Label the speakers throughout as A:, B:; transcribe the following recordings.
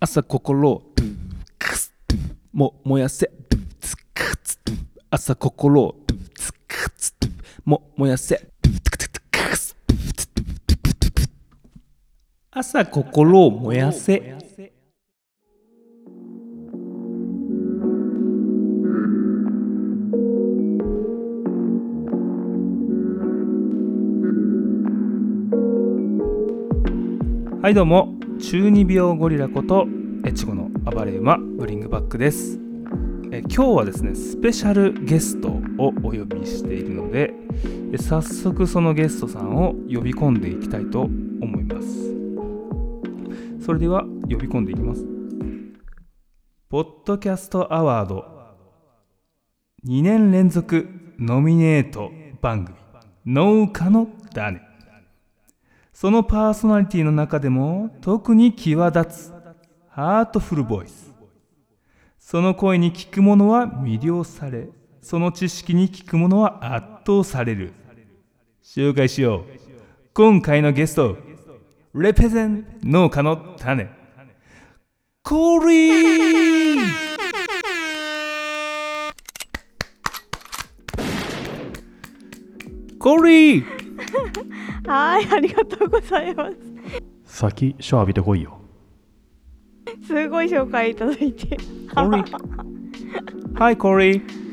A: 朝心をも燃やせ。朝心をも燃やせ。朝心を燃やせ。はいどうも中二病ゴリラこと越後の暴れ馬ブリングバックです。え今日はですねスペシャルゲストをお呼びしているので早速そのゲストさんを呼び込んでいきたいと思います。それでは呼び込んでいきます。ポッドキャストアワード2年連続ノミネート番組農家の種。そのパーソナリティの中でも特に際立つハートフルボイス。その声に聞く者は魅了されその知識に聞く者は圧倒される。紹介しよう。今回のゲストレペゼン農家の種コーリー!コーリー!
B: はい、ありがとうございます。
C: 先シャワー浴びてこいよ
B: すごい紹介いただいて。
A: コーリー Hi コーリー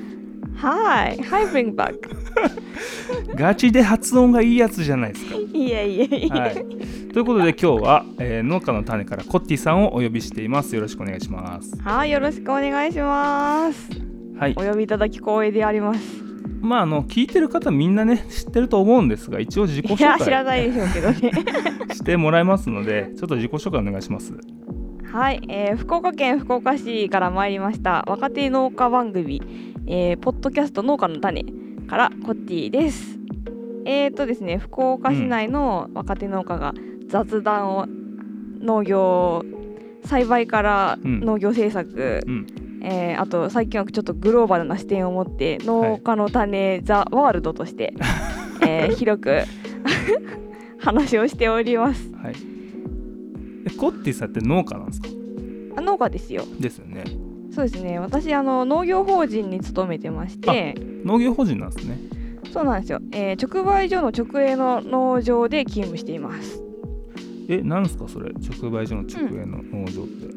B: はい、はい、bring back。
A: ガチで発音がいいやつじゃないですか
B: いえいえいえ。
A: はい、ということで今日は、えー農家の種からコッティさんをお呼びしていますよろしくお願いします
B: はい、よろしくお願いします。
A: はい
B: お呼びいただき光栄であります。
A: まああの聞いてる方みんなね知ってると思うんですが一応自己
B: いや、
A: 紹
B: 知らな
A: 介
B: いでしょうけどね。
A: してもらいますのでちょっと自己紹介お願いします
B: はい、えー福岡県福岡市から参りました若手農家番組、えーポッドキャスト農家の種からコッティです。えーとですね、福岡市内の若手農家が雑談を農業栽培から
A: うん
B: 農業政策、
A: うん
B: えーあと最近はちょっとグローバルな視点を持って農家の種、ザ・ワールドとして、えー広く 話をしております。
A: はい。えコッティさんって農家なんですか？
B: あ農家ですよ。
A: ですよね。
B: そうですね。私あの農業法人に勤めてまして
A: 農業法人なんですね。
B: そうなんですよ、えー直売所の直営の農場で勤務しています。
A: えなんですかそれ？直売所の直営の農場って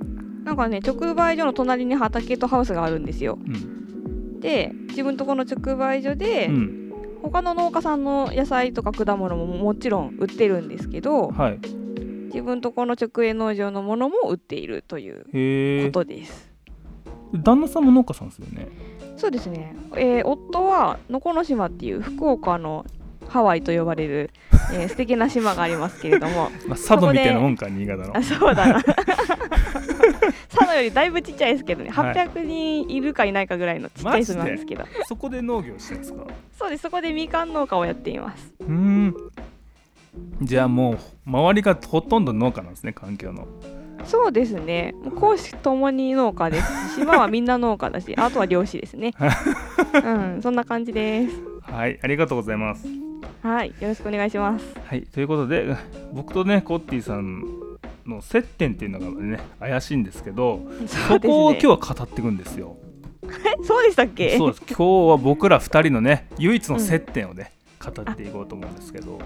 B: なんかね直売所の隣に畑とハウスがあるんですよ。
A: うん。
B: で自分とこの直売所で、
A: うん。
B: 他の農家さんの野菜とか果物ももちろん売ってるんですけど
A: はい。
B: 自分とこの直営農場のものも売っているということです、
A: 旦那さんも農家さんですよね。
B: そうですね、えー夫は能古島っていう福岡のハワイと呼ばれる、えー素敵な島がありますけれども。
A: まあ、佐渡みたいなもんか新潟の。
B: あ そうだな。佐野よりだいぶちっちゃいですけどね、
A: はい。
B: 800人いるかいないかぐらいのちっちゃい島なんですけど。
A: そこで農業してるんですか？
B: そうです。そこでみかん農家をやっています。
A: うーん。じゃあもう周りがほとんど農家なんですね環境の。
B: そうですね。公私ともに農家ですし島はみんな農家だしあとは漁師ですね。うんそんな感じです。
A: はいありがとうございます
B: はいよろしくお願いします。
A: はいということで僕とねコッティさんの接点っていうのがね怪しいんですけど
B: そね。
A: こを今日は語っていくんですよ。
B: え そうでしたっけ？
A: そうです。今日は僕ら2人のね唯一の接点をね、語っていこうと思うんですけど。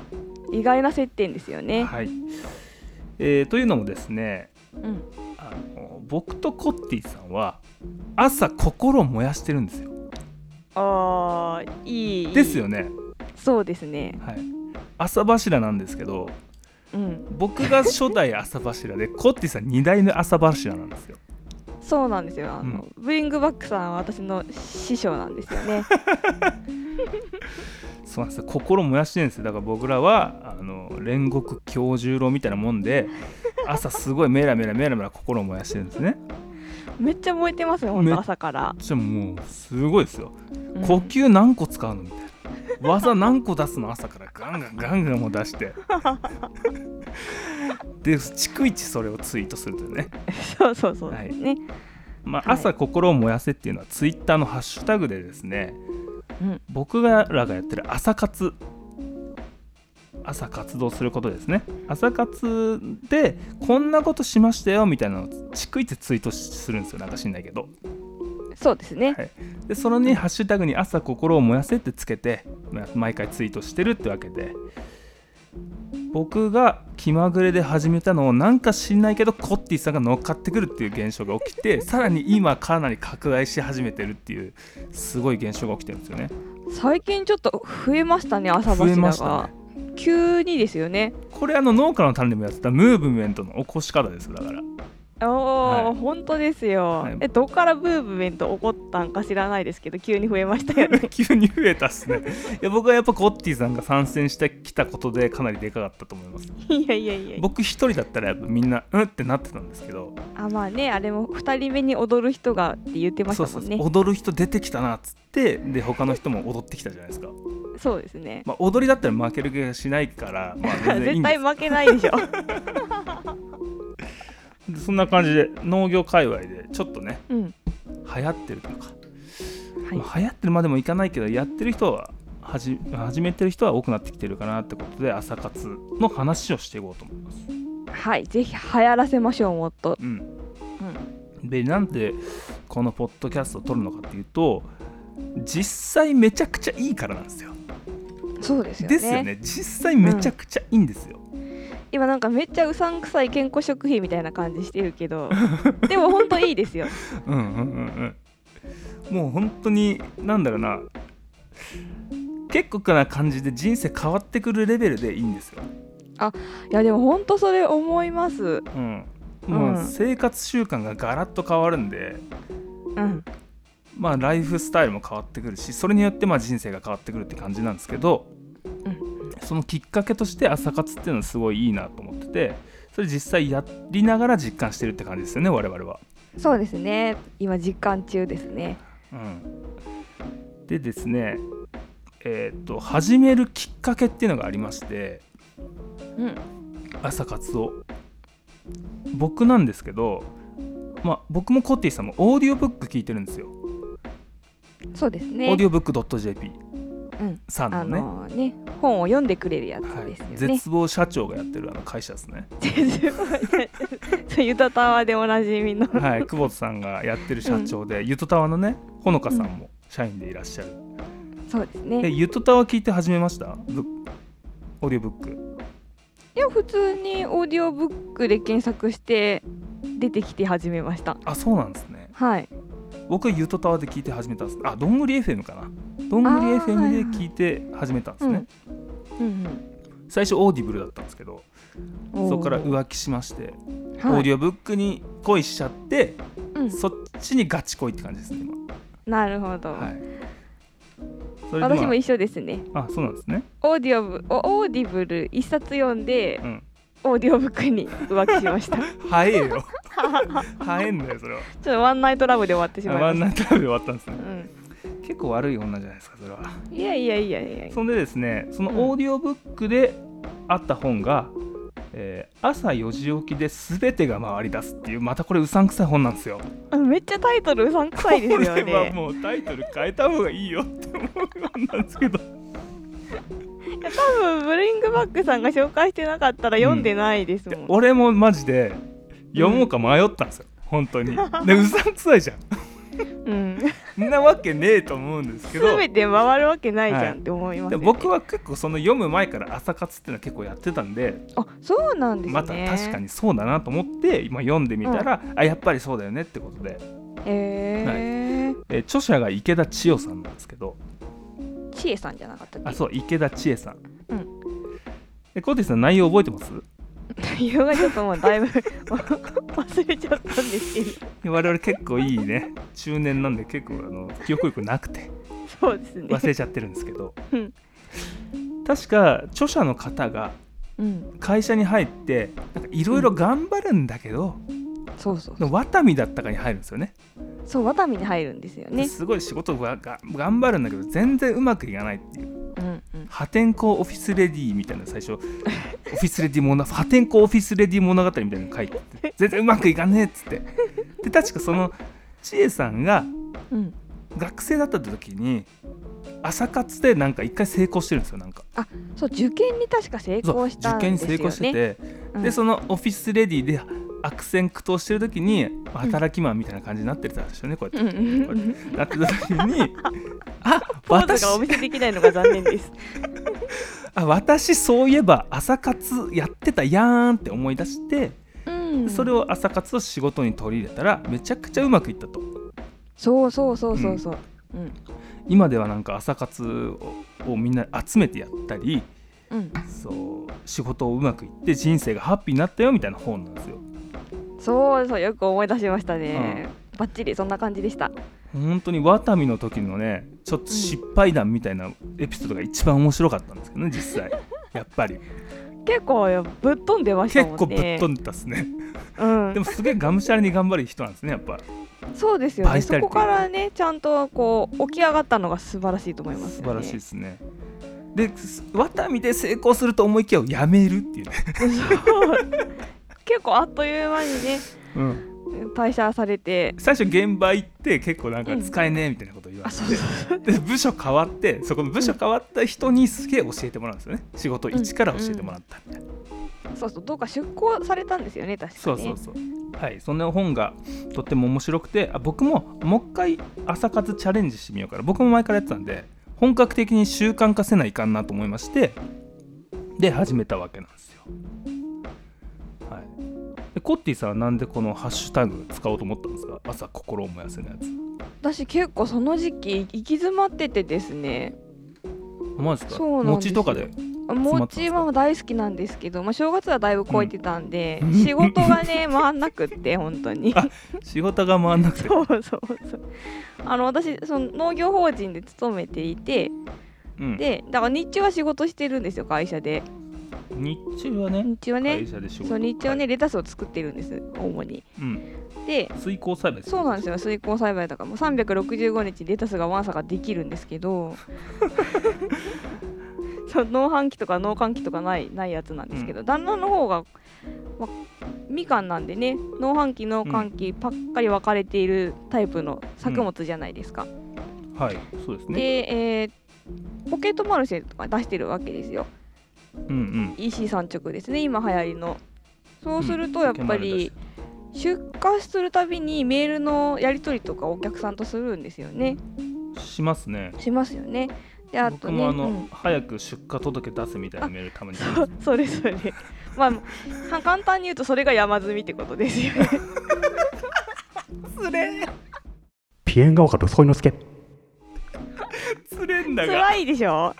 B: 意外な接点ですよね。
A: はい、えーというのもですね
B: うん。
A: あの僕とコッティさんは朝心を燃やしてるんですよ。
B: あーいい。
A: ですよね
B: そうですね。
A: はい。朝柱なんですけど
B: うん。
A: 僕が初代朝柱でコッティさん2代目朝柱なんですよ。
B: そうなんですよ。あの、ブリングバックさんは私の師匠なんですよね。
A: そうなんですよ。心燃やしてるんですよ。だから僕らはあの煉獄教十郎みたいなもんで朝すごいメラメラメラメラ心を燃やしてるんですね。
B: めっちゃ燃えてますよ本
A: め
B: 当朝から、
A: じゃあもうすごいですよ。
B: うん。
A: 呼吸何個使うのみたいな技何個出すの？朝からガンガンガンガンも出して。で逐一それをツイートするというね。
B: そうそうそう。
A: はい。
B: ね、
A: まあ、
B: はい。
A: 朝心を燃やせっていうのはツイッターのハッシュタグでですね
B: うん。
A: 僕らがやってる朝活。朝活動することですね。朝活でこんなことしましたよみたいなのを逐一ツイートするんですよなんか知んないけど
B: そうですね、
A: はい、でそのにハッシュタグに朝心を燃やせってつけてま毎回ツイートしてるってわけで。僕が気まぐれで始めたのをなんか知んないけどコッティさんが乗っかってくるっていう現象が起きてさらに今かなり拡大し始めてるっていうすごい現象が起きてるんですよね。
B: 最近ちょっと増えましたね朝
A: 増えま
B: 柱
A: した
B: が、
A: ね。
B: 急にですよね。
A: これあの農家の種でもやってたムーブメントの起こし方ですだから
B: おお、
A: はい。
B: 本当ですよ、
A: はい。
B: えどっからブームメント起こったんか知らないですけど急に増えましたよね。
A: 急に増えたっすね。いや僕はやっぱコッティさんが参戦してきたことでかなりでかかったと思います。
B: いやいやいや
A: 僕一人だったらやっぱみんなうんってなってたんですけど。
B: あまあねあれも2人目に踊る人がって言ってましたも
A: んそう踊る人出てきたなっつってで他の人も踊ってきたじゃないですか、
B: そうですね。
A: まあ、踊りだったら負ける気がしないから、まあ、全然いい
B: 絶対負けないでしょ。
A: で そんな感じで農業界隈でちょっとね
B: うん。
A: 流行ってるとか、
B: はい。
A: まあ流行ってるまでもいかないけどやってる人ははじ始めてる人は多くなってきてるかなってことで朝活の話をしていこうと思います。
B: はい。ぜひ流行らせましょうもっと、
A: うん、
B: うん、
A: でなんでこのポッドキャストを撮るのかっていうと実際めちゃくちゃいいからなんですよ。
B: そうですよね。
A: ですよね。実際めちゃくちゃいいんですよ。
B: 今なんかめっちゃうさんくさい健康食品みたいな感じしてるけど でも本当いいですよ。
A: うんうんうんうん。もう本当になんだろうな。結構な感じで人生変わってくるレベルでいいんですよ。
B: いやでも本当それ思います。
A: うん、もう
B: うん。
A: 生活習慣がガラッと変わるんで、
B: うん。
A: まあライフスタイルも変わってくるしそれによってまあ人生が変わってくるって感じなんですけど、そのきっかけとして朝活っていうのはすごいいいなと思っててそれ実際やりながら実感してるって感じですよね我々は。
B: そうですね。今実感中ですね。
A: うん、でですねえっ、と始めるきっかけっていうのがありまして
B: うん。
A: 朝活を。僕なんですけどまあ僕もコッティさんもオーディオブック聞いてるんですよ、
B: そうですね。
A: オーディオブック .jp さん。のね
B: のね。本を読んでくれるやつ
A: はい
B: ですよね、
A: 絶望社長がやってるあの会社ですね。
B: そうゆたたわでおなじみの。
A: はい。久保田さんがやってる社長で、ゆとたわのねほのかさんも社員でいらっしゃる、
B: そうです
A: で
B: ね
A: ゆとたわ聞いて始めました？ブオーディオブック。
B: いや普通にオーディオブックで検索して出てきて始めました。
A: あそうなんですね。
B: はい
A: 僕はゆとたわで聞いて始めたんです。あどんぐり FM かな。どんぐり FM
B: い
A: で聞いて始めたんですね、
B: うん
A: 最初オーディブルだったんですけど
B: うん
A: そこから浮気しまして、
B: はい。
A: オーディオブックに恋しちゃって、
B: うん。
A: そっちにガチ恋って感じですね今。
B: なるほど、
A: はい。ま
B: 私も一緒ですね。
A: あ、あそうなんですね。
B: オーディオブおオーディブル一冊読んで
A: うん
B: オーディオブックに浮気しました。ちょ
A: 早えよ。早えんだよそれは。
B: っとワンナイトラブで終わってしまいました。
A: ワンナイトラブで終わったんですね。
B: うん。
A: 結構悪い女じゃないですかそれは。い
B: やいやいやいやいや。
A: そんでですねそのオーディオブックであった本が、えー朝4時起きで全てが回り出すっていうまたこれうさんくさい本なんですよ。
B: あめっちゃタイトルうさんくさいですよ
A: これは
B: ね
A: もうタイトル変えた方がいいよって思う本なんですけど
B: 多分ブリングバックさんが紹介してなかったら読んでないですもん、
A: 俺もマジで読もうか迷ったんですよ、本当に。でうさんくさいじゃん。
B: うん、
A: なわけねえと思うんですけど。
B: 全て回るわけないじ
A: はい
B: ゃんって思います
A: で
B: よね、
A: 僕は結構その読む前から朝活っていうのは結構やってたんで。
B: あそうなんですね。
A: また確かにそうだなと思って今読んでみたら、あやっぱりそうだよねってことで、
B: へえ
A: えー著者が池田千代さんなんですけど
B: ちえさんじゃなかったっけ？
A: あそう池田千恵さん、
B: うん。
A: えコーティさん内容覚えてます？
B: 内容がちょっともうだいぶ 忘れちゃったんですけど。
A: 我々結構いいね。中年なんで結構あの記憶力なくて。
B: そうですね。
A: 忘れちゃってるんですけど。
B: うん。
A: 確か著者の方が
B: うん。
A: 会社に入っていろいろ頑張るんだけど、
B: そうそう。そう
A: ワタミだったかに入るんですよね。
B: そうワタミに入るんですよね。
A: すごい仕事がが頑張るんだけど全然うまくいかないっていう。
B: うんうん。
A: 破天荒オフィスレディみたいな最初。オフィスレディ物破天荒オフィスレディ物語みたいなの書いてて全然うまくいかねえっつって。で確かその千恵さんが
B: うん。
A: 学生だった時に朝活でなんか一回成功してるんですよなんか。
B: そう受験に確か成功したん
A: 受験に
B: ですよね。
A: 成功してて、
B: うん。
A: でそのオフィスレディで悪戦苦闘してる時に働きマンみたいな感じになってたんですよねこうやって、なってた時に あ私
B: がお見せできないのが残念です。
A: あ私そういえば朝活やってたやーんって思い出して、
B: うん。
A: それを朝活を仕事に取り入れたらめちゃくちゃうまくいったと。
B: そうそうそうそうそう、うん。
A: 今ではなんか朝活ををみんな集めてやったり
B: うん、
A: そう仕事をうまくいって人生がハッピーになったよみたいな本なんですよ
B: そうそうよく思い出しましたね、バッチリそんな感じでした。
A: 本当にワタミの時のねちょっと失敗談みたいなエピソードが一番面白かったんですけどね実際。やっぱり。
B: 結構ぶっ飛んでました
A: 結構
B: もんね。
A: ぶっ飛んでたっすね。
B: うん。
A: でもすげえがむしゃらに頑張る人なんですねやっぱ。
B: そうですよね。そこからねちゃんとこう起き上がったのが素晴らしいと思いますよね。
A: 素晴らしいですね。ですワタミで成功すると思いきややめるっていうね、
B: 結構あっという間にね
A: うん、
B: 退社されて。
A: 最初現場行って結構なんか使えねえみたいなこと言われて、で部署変わってそこの部署変わった人にすげえ教えてもらうんですよね。仕事一から教えてもらったみたいな、
B: そうそう。どうか出向されたんですよね確かね。
A: そうそうそうはい。そんな本がとっても面白くてあ僕ももう一回朝活チャレンジしてみようから僕も前からやってたんで本格的に習慣化せないかんなと思いましてで始めたわけなんですよはい。でコッティさんはなんでこのハッシュタグ使おうと思ったんですか？朝心を燃やせのやつ。
B: 私結構その時期行き詰まっててですね。
A: あマジですか？
B: そうなんですよ。
A: 餅とかで？
B: 餅は大好きなんですけど、まあ、正月はだいぶ超えてたんで、
A: うん。
B: 仕事がね 回んなくって本当に。
A: あ仕事が回んなくて。
B: そうそうそう。あの私その農業法人で勤めていて
A: うん、
B: でだから日中は仕事してるんですよ会社で
A: 日中はね
B: 日中はねそう日中はね、
A: はい。
B: レタスを作ってるんです主に。
A: うん、
B: で
A: 水耕栽培。
B: そうなんですよ。水耕栽培とかも。う365日レタスがわんさかできるんですけど。そう農繁期とか農閑期とかないないやつなんですけど、旦那の方が、ま、みかんなんでね農繁期農閑期ばっかり分かれているタイプの作物じゃないですか、
A: はい。そうですね。
B: で、えーポケットマルシェとか出してるわけですよ
A: うんうん。
B: EC 産直ですね今流行りの。そうするとやっぱり出荷するたびにメールのやり取りとかお客さんとするんですよね。
A: しますね。
B: しますよね。であとね
A: 僕もあの、
B: うん。
A: 早く出荷届出せみたいなメールたまに。来ます
B: そうそれそれまあは簡単に言うとそれが山積みってことですよね。
A: つれ
C: ピエンが丘とソイノスケ。
A: つれんだが。
B: 辛いでしょ？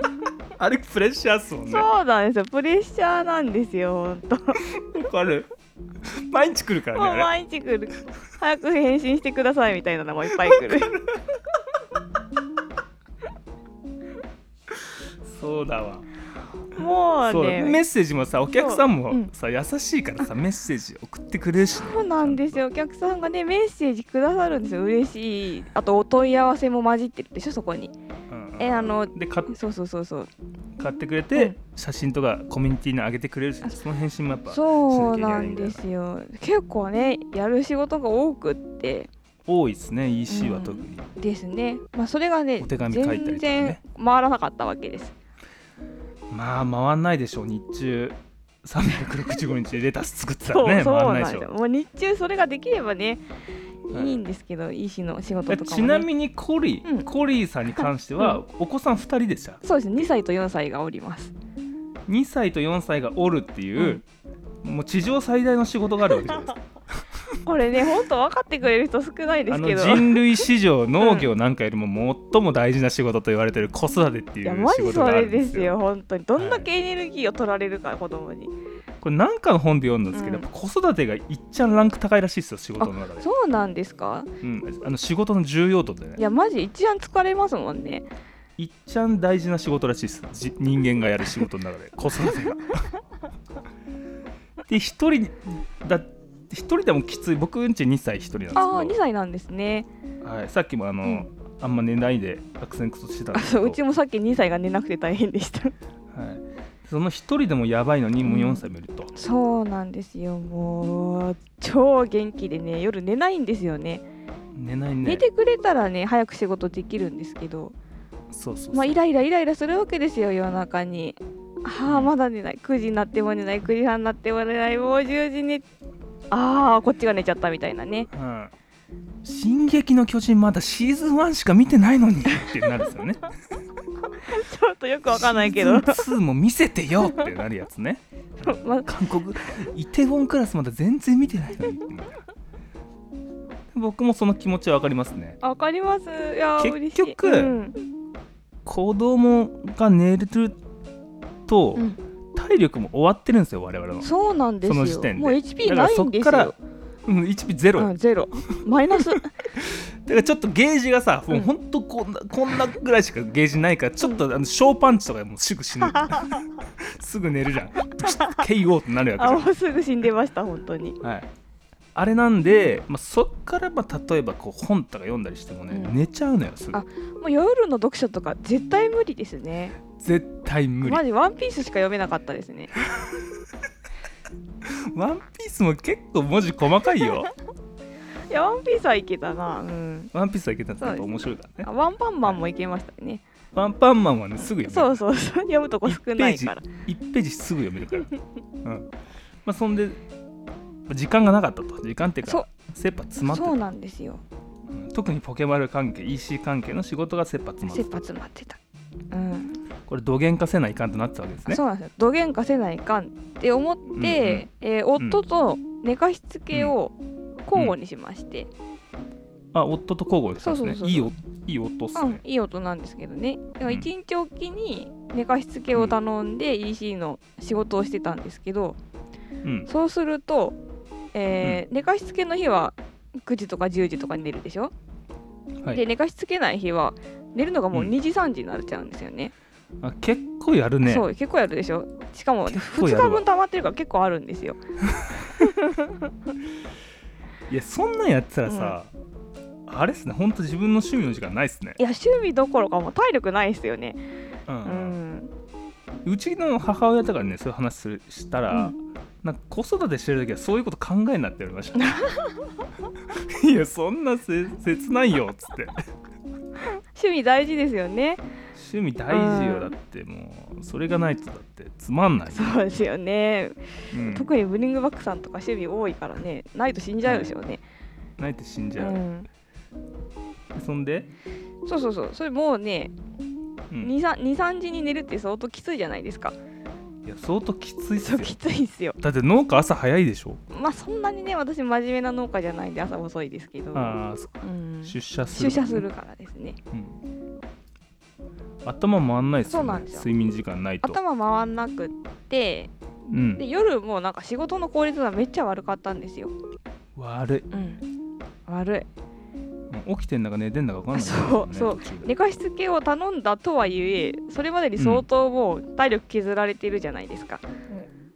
A: あれプレッシャーっすもんね。
B: そうなんですよ。プレッシャーなんですよほんと。
A: わかる。毎日来るからね
B: 毎日来る。早く返信してくださいみたいなのもいっぱい来る。
A: そうだわ
B: もう
A: そうメ
B: ね
A: ッセージもさお客さんも
B: そう。うん。
A: さ、優しいからさメッセージ送ってくれるし、ね、
B: そうなんですよ。お客さんがねメッセージくださるんですよ。嬉しい。あとお問い合わせも混じってるでしょそこに。
A: うん
B: えあの
A: で買っ
B: そうそうそうそう。
A: 買ってくれて、
B: うん。
A: 写真とかコミュニティに上げてくれるし
B: あ
A: その返信もやっぱ
B: そう
A: しな
B: んですよ。結構ねやる仕事が多くって。
A: 多いですね EC は特に、
B: ですね。まあそれがね
A: お手紙書いたりとかね。
B: 全然回らなかったわけです
A: まあ回んないでしょう。日中365日でレタス作ってたらね。
B: そうなんで
A: 回んないですしょ
B: よもう日中それができればね
A: はい。
B: いいんですけど、いいしの仕事とかも、ね、
A: ちなみにコリー、
B: うん。
A: コリーさんに関しては、お子さん2人でした？
B: そうです。2歳と4歳がおります。
A: 2歳と4歳がおるっていう、もう地上最大の仕事があるわけじゃないですか
B: これねほんと分かってくれる人少ないですけど。
A: 人類史上農業なんかよりも最も大事な仕事と言われてる子育てってい
B: いうやマ
A: 仕
B: ジそれ
A: 事があるんでよ。
B: ですすよ本当。にどんだけエネルギーを取られるか、子供に
A: これ何かの本で読んだんですけど、
B: うん。
A: やっぱ子育てがいっちゃんランク高いらしいですよ仕事の中で。
B: そうなんですか？
A: うん、あの仕事の重要度でね。
B: いやマジ一番疲れますもんね。
A: いっちゃん大事な仕事らしいです。じ人間がやる仕事の中で子育てが。で一人だ一人でもきつい僕んち2歳一人なんですけど。
B: ああ2歳なんですね。
A: はい、さっきもあの、
B: うん。
A: あんま寝ないで悪戦苦闘してたん
B: あ
A: ですけど。
B: そううちもさっき2歳が寝なくて大変でした。
A: はい、その一人でもやばいのにもう4歳もいると、
B: そうなんですよ。もう超元気でね夜寝ないんですよね。
A: 寝ないね。
B: 寝てくれたらね早く仕事できるんですけど。
A: そうそうそう、
B: まあイライライライラするわけですよ夜中に。ああまだ寝ない。9時になっても寝ない。9時半になっても寝ない。もう10時にああこっちが寝ちゃったみたいなね。
A: うん。進撃の巨人まだシーズン1しか見てないのにってなるんですよね。
B: ちょっとよくわかんないけど。
A: シーズン2も見せてよってなるやつね。
B: まあ
A: 韓国イテウォンクラスまだ全然見てないのに僕もその気持ちは分かりますね。
B: わかります。いやー
A: 結局
B: うん。
A: 子供が寝ると
B: うん
A: 体力も終わってるんですよ我々の
B: そうなんですよ。
A: その時点で。
B: もう HP
A: だからそ
B: ないんです
A: っから
B: よ
A: うん、1ゼロよ。
B: うん、ゼロ。マイナス。
A: だからちょっとゲージがさ、もうほんとこんなこんなぐらいしかゲージないからちょっとあの小パンチとかでもうすぐ死ぬ。すぐ寝るじゃん。KO ってなる
B: あ
A: わ
B: もうすぐ死んでました本当に。
A: けじゃん、はい、あれなんで、まあ、そっからまあ例えばこう本とか読んだりしてもね、
B: うん。
A: 寝ちゃうのよすぐ。
B: あもう夜の読書とか絶対無理ですね
A: 絶対無理。
B: マジワンピースしか読めなかったですね。
A: ワンピースも結構文字細かいよ。
B: いやワンピースはいけたな。うん。
A: ワンピースはいけたんです
B: そうです
A: やっぱ面白いからね。
B: あワンパンマンもいけましたね。
A: ワンパンマンはねすぐ読める。
B: そうそうそう読むとこ少ないから。
A: 1ページすぐ読めるから、うん。まあ、そんで時間がなかったと。時間っていうか切羽詰まってた。
B: そうなんですよ。
A: うん。特にポケマル関係 EC 関係の仕事が切羽詰まって
B: 切羽詰まってたうん。
A: これどげんかせないかんとなってたわけですね。
B: そうなんですよどげん。かせないかんって思って、えー夫と寝かしつけを交互にしまして、
A: あ夫と交互ですね。
B: そうそうそうそう。
A: いいおいい夫っす
B: うん
A: ね、
B: いい音なんですけどね。だから日おきに寝かしつけを頼んで EC の仕事をしてたんですけど
A: うん。
B: そうすると、えー寝かしつけの日は9時とか10時とかに寝るでしょ、
A: はい。
B: で寝かしつけない日は寝るのがもう
A: うん。
B: 2時3時になっちゃうんですよね、
A: あ結構やるね。
B: そう結構やるでしょ。しかも2
A: 結構やるわ。
B: 日分溜まってるから結構あるんですよ。
A: いやそんなんやってたらさ、あれっすね。ほんと自分の趣味の時間ないっすね。
B: いや趣味どころかもう体力ないですよね。
A: うん
B: う
A: うん。
B: ん
A: うちの母親とかにねそういう話するしたら、
B: うん。
A: なんか子育てしてる時はそういうこと考えんなって言われましたいやそんなせ切ないよっつって
B: 趣味大事ですよね。
A: 趣味大事よ、
B: うん。
A: だってもうそれがないとだってつまんない。よ、
B: そうですよね、
A: うん。
B: 特にブリングバックさんとか趣味多いからねないと死んじゃうでしょうね、
A: ないと死んじゃう、
B: うん、
A: そんで、
B: そうそうそう。それもうね
A: うん、
B: 23時に寝るって相当きついじゃないですか
A: いや相当きついっすよ。
B: そうきついですよ。
A: だって農家朝早いでしょ？
B: まあそんなにね私真面目な農家じゃないんで朝遅いですけど、
A: ああそ
B: うん、
A: 出社する。
B: 出社するからですね。
A: うん。頭回んないっすよ,、ね、
B: そうなんですよ。
A: 睡眠時間ないと。
B: 頭回んなくって
A: うん。
B: で夜もなんか仕事の効率がめっちゃ悪かったんですよ、
A: 悪い。
B: うん、悪い
A: 起きてんだか寝てんだか分かんない、
B: そうそう。寝かしつけを頼んだとはいえそれまでに相当もう体力削られてるじゃないですか、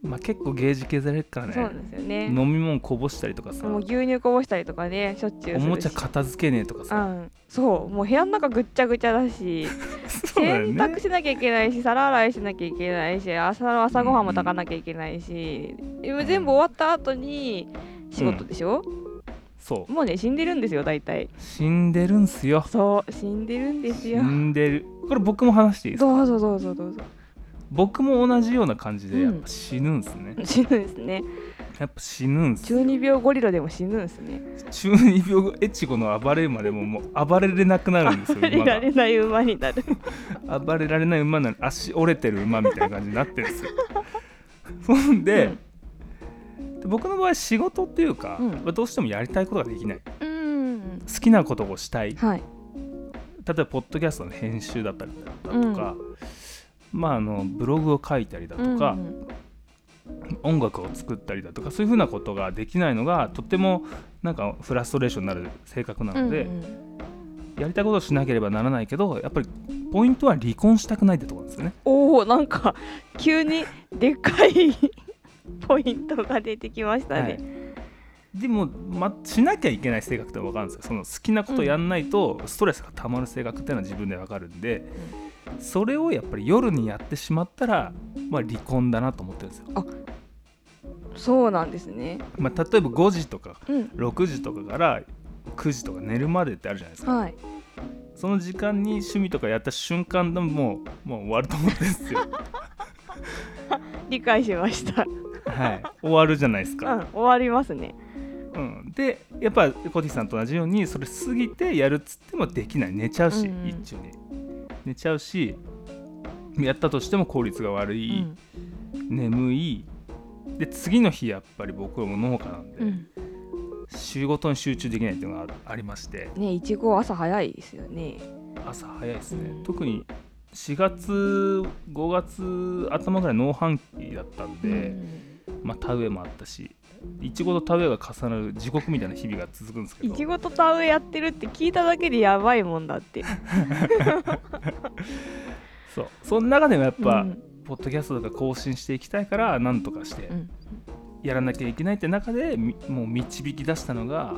A: まあ結構ゲージ削られるから
B: そうなん
A: ね
B: ですよね。
A: 飲み物こぼしたりとかさ。
B: もう牛乳こぼしたりとかねしょっちゅう
A: おもちゃ片付けねえとか
B: う
A: さ、
B: ん、そう。もう部屋の中ぐっちゃぐちゃだし。洗
A: ね。
B: 濯しなきゃいけないし皿洗いしなきゃいけないし朝の朝ごはんも炊かなきゃいけないし、でも全部終わった後に仕事でしょ、
A: そう。
B: もうね死んでるんですよ大体。
A: 死んでるんすよ。
B: そう死んでるんです
A: 死
B: よ
A: んでる。これ僕も話していいですか？
B: どうぞどうぞどうぞ。
A: 僕も同じような感じでやっぱ死ぬんすね、
B: 死ぬんですね。
A: やっぱ死ぬんす。
B: 中二病ゴリラでも死ぬんですね。
A: 中二病エチゴの暴れ馬でももう暴れれなくなるんですよ
B: 暴れられない馬になる。
A: 暴れられない馬なのに足折れてる馬みたいな感じになってるんですよ。そんで,、で僕の場合仕事っていうか、
B: うん。
A: まあどうしてもやりたいことができない。
B: うん。うん
A: 好きなことをしたい。
B: はい。
A: 例えばポッドキャストの編集だったりだとか、まああのブログを書いたりだとか、
B: うん。
A: 音楽を作ったりだとかそういうふうなことができないのがとってもなんかフラストレーションになる性格なので、
B: うんうん。
A: やりたいことをしなければならないけどやっぱりポイントは離婚したくないってところなんですよね。
B: おおなんか急にでっかいポイントが出てきました
A: は
B: ね
A: い、でも、ま、しなきゃいけない性格って分かるんですよ。その好きなことやんないとストレスがたまる性格っていうのは自分で分かるんで、それをやっぱり夜にやってしまったら、まあ、離婚だなと思ってるんですよ。
B: そうなんですね。
A: まあ、例えば5時とか
B: うん。
A: 6時とかから9時とか寝るまでってあるじゃないですか。
B: はい。
A: その時間に趣味とかやった瞬間でももうもう終わると思ってるんですよ。
B: 理解しました。
A: はい。終わるじゃないです
B: うん、
A: か、
B: 終わりますね。
A: うん。でやっぱコティさんと同じようにそれ過ぎてやるっつってもできない。寝ちゃうし、
B: うんうん。
A: 一中に寝ちゃうしやったとしても効率が悪
B: う
A: い、
B: ん、
A: 眠い。で次の日やっぱり僕はもう農家なんで、
B: うん、
A: 仕事に集中できないっていうのがありまして。
B: ね、いちご朝早いですよね。
A: 朝早いですね、
B: うん。
A: 特に4月5月頭ぐらい農繁期だったんで、まあ田植えもあったしいちごと田植えが重なる地獄みたいな日々が続くんですけど。
B: いちごと田植えやってるって聞いただけでやばいもんだって。
A: そう。その中でもやっぱ、
B: うん。
A: ポッドキャストとか更新していきたいからなんとかして
B: うん。
A: やらなきゃいけないって中でみもう導き出したのが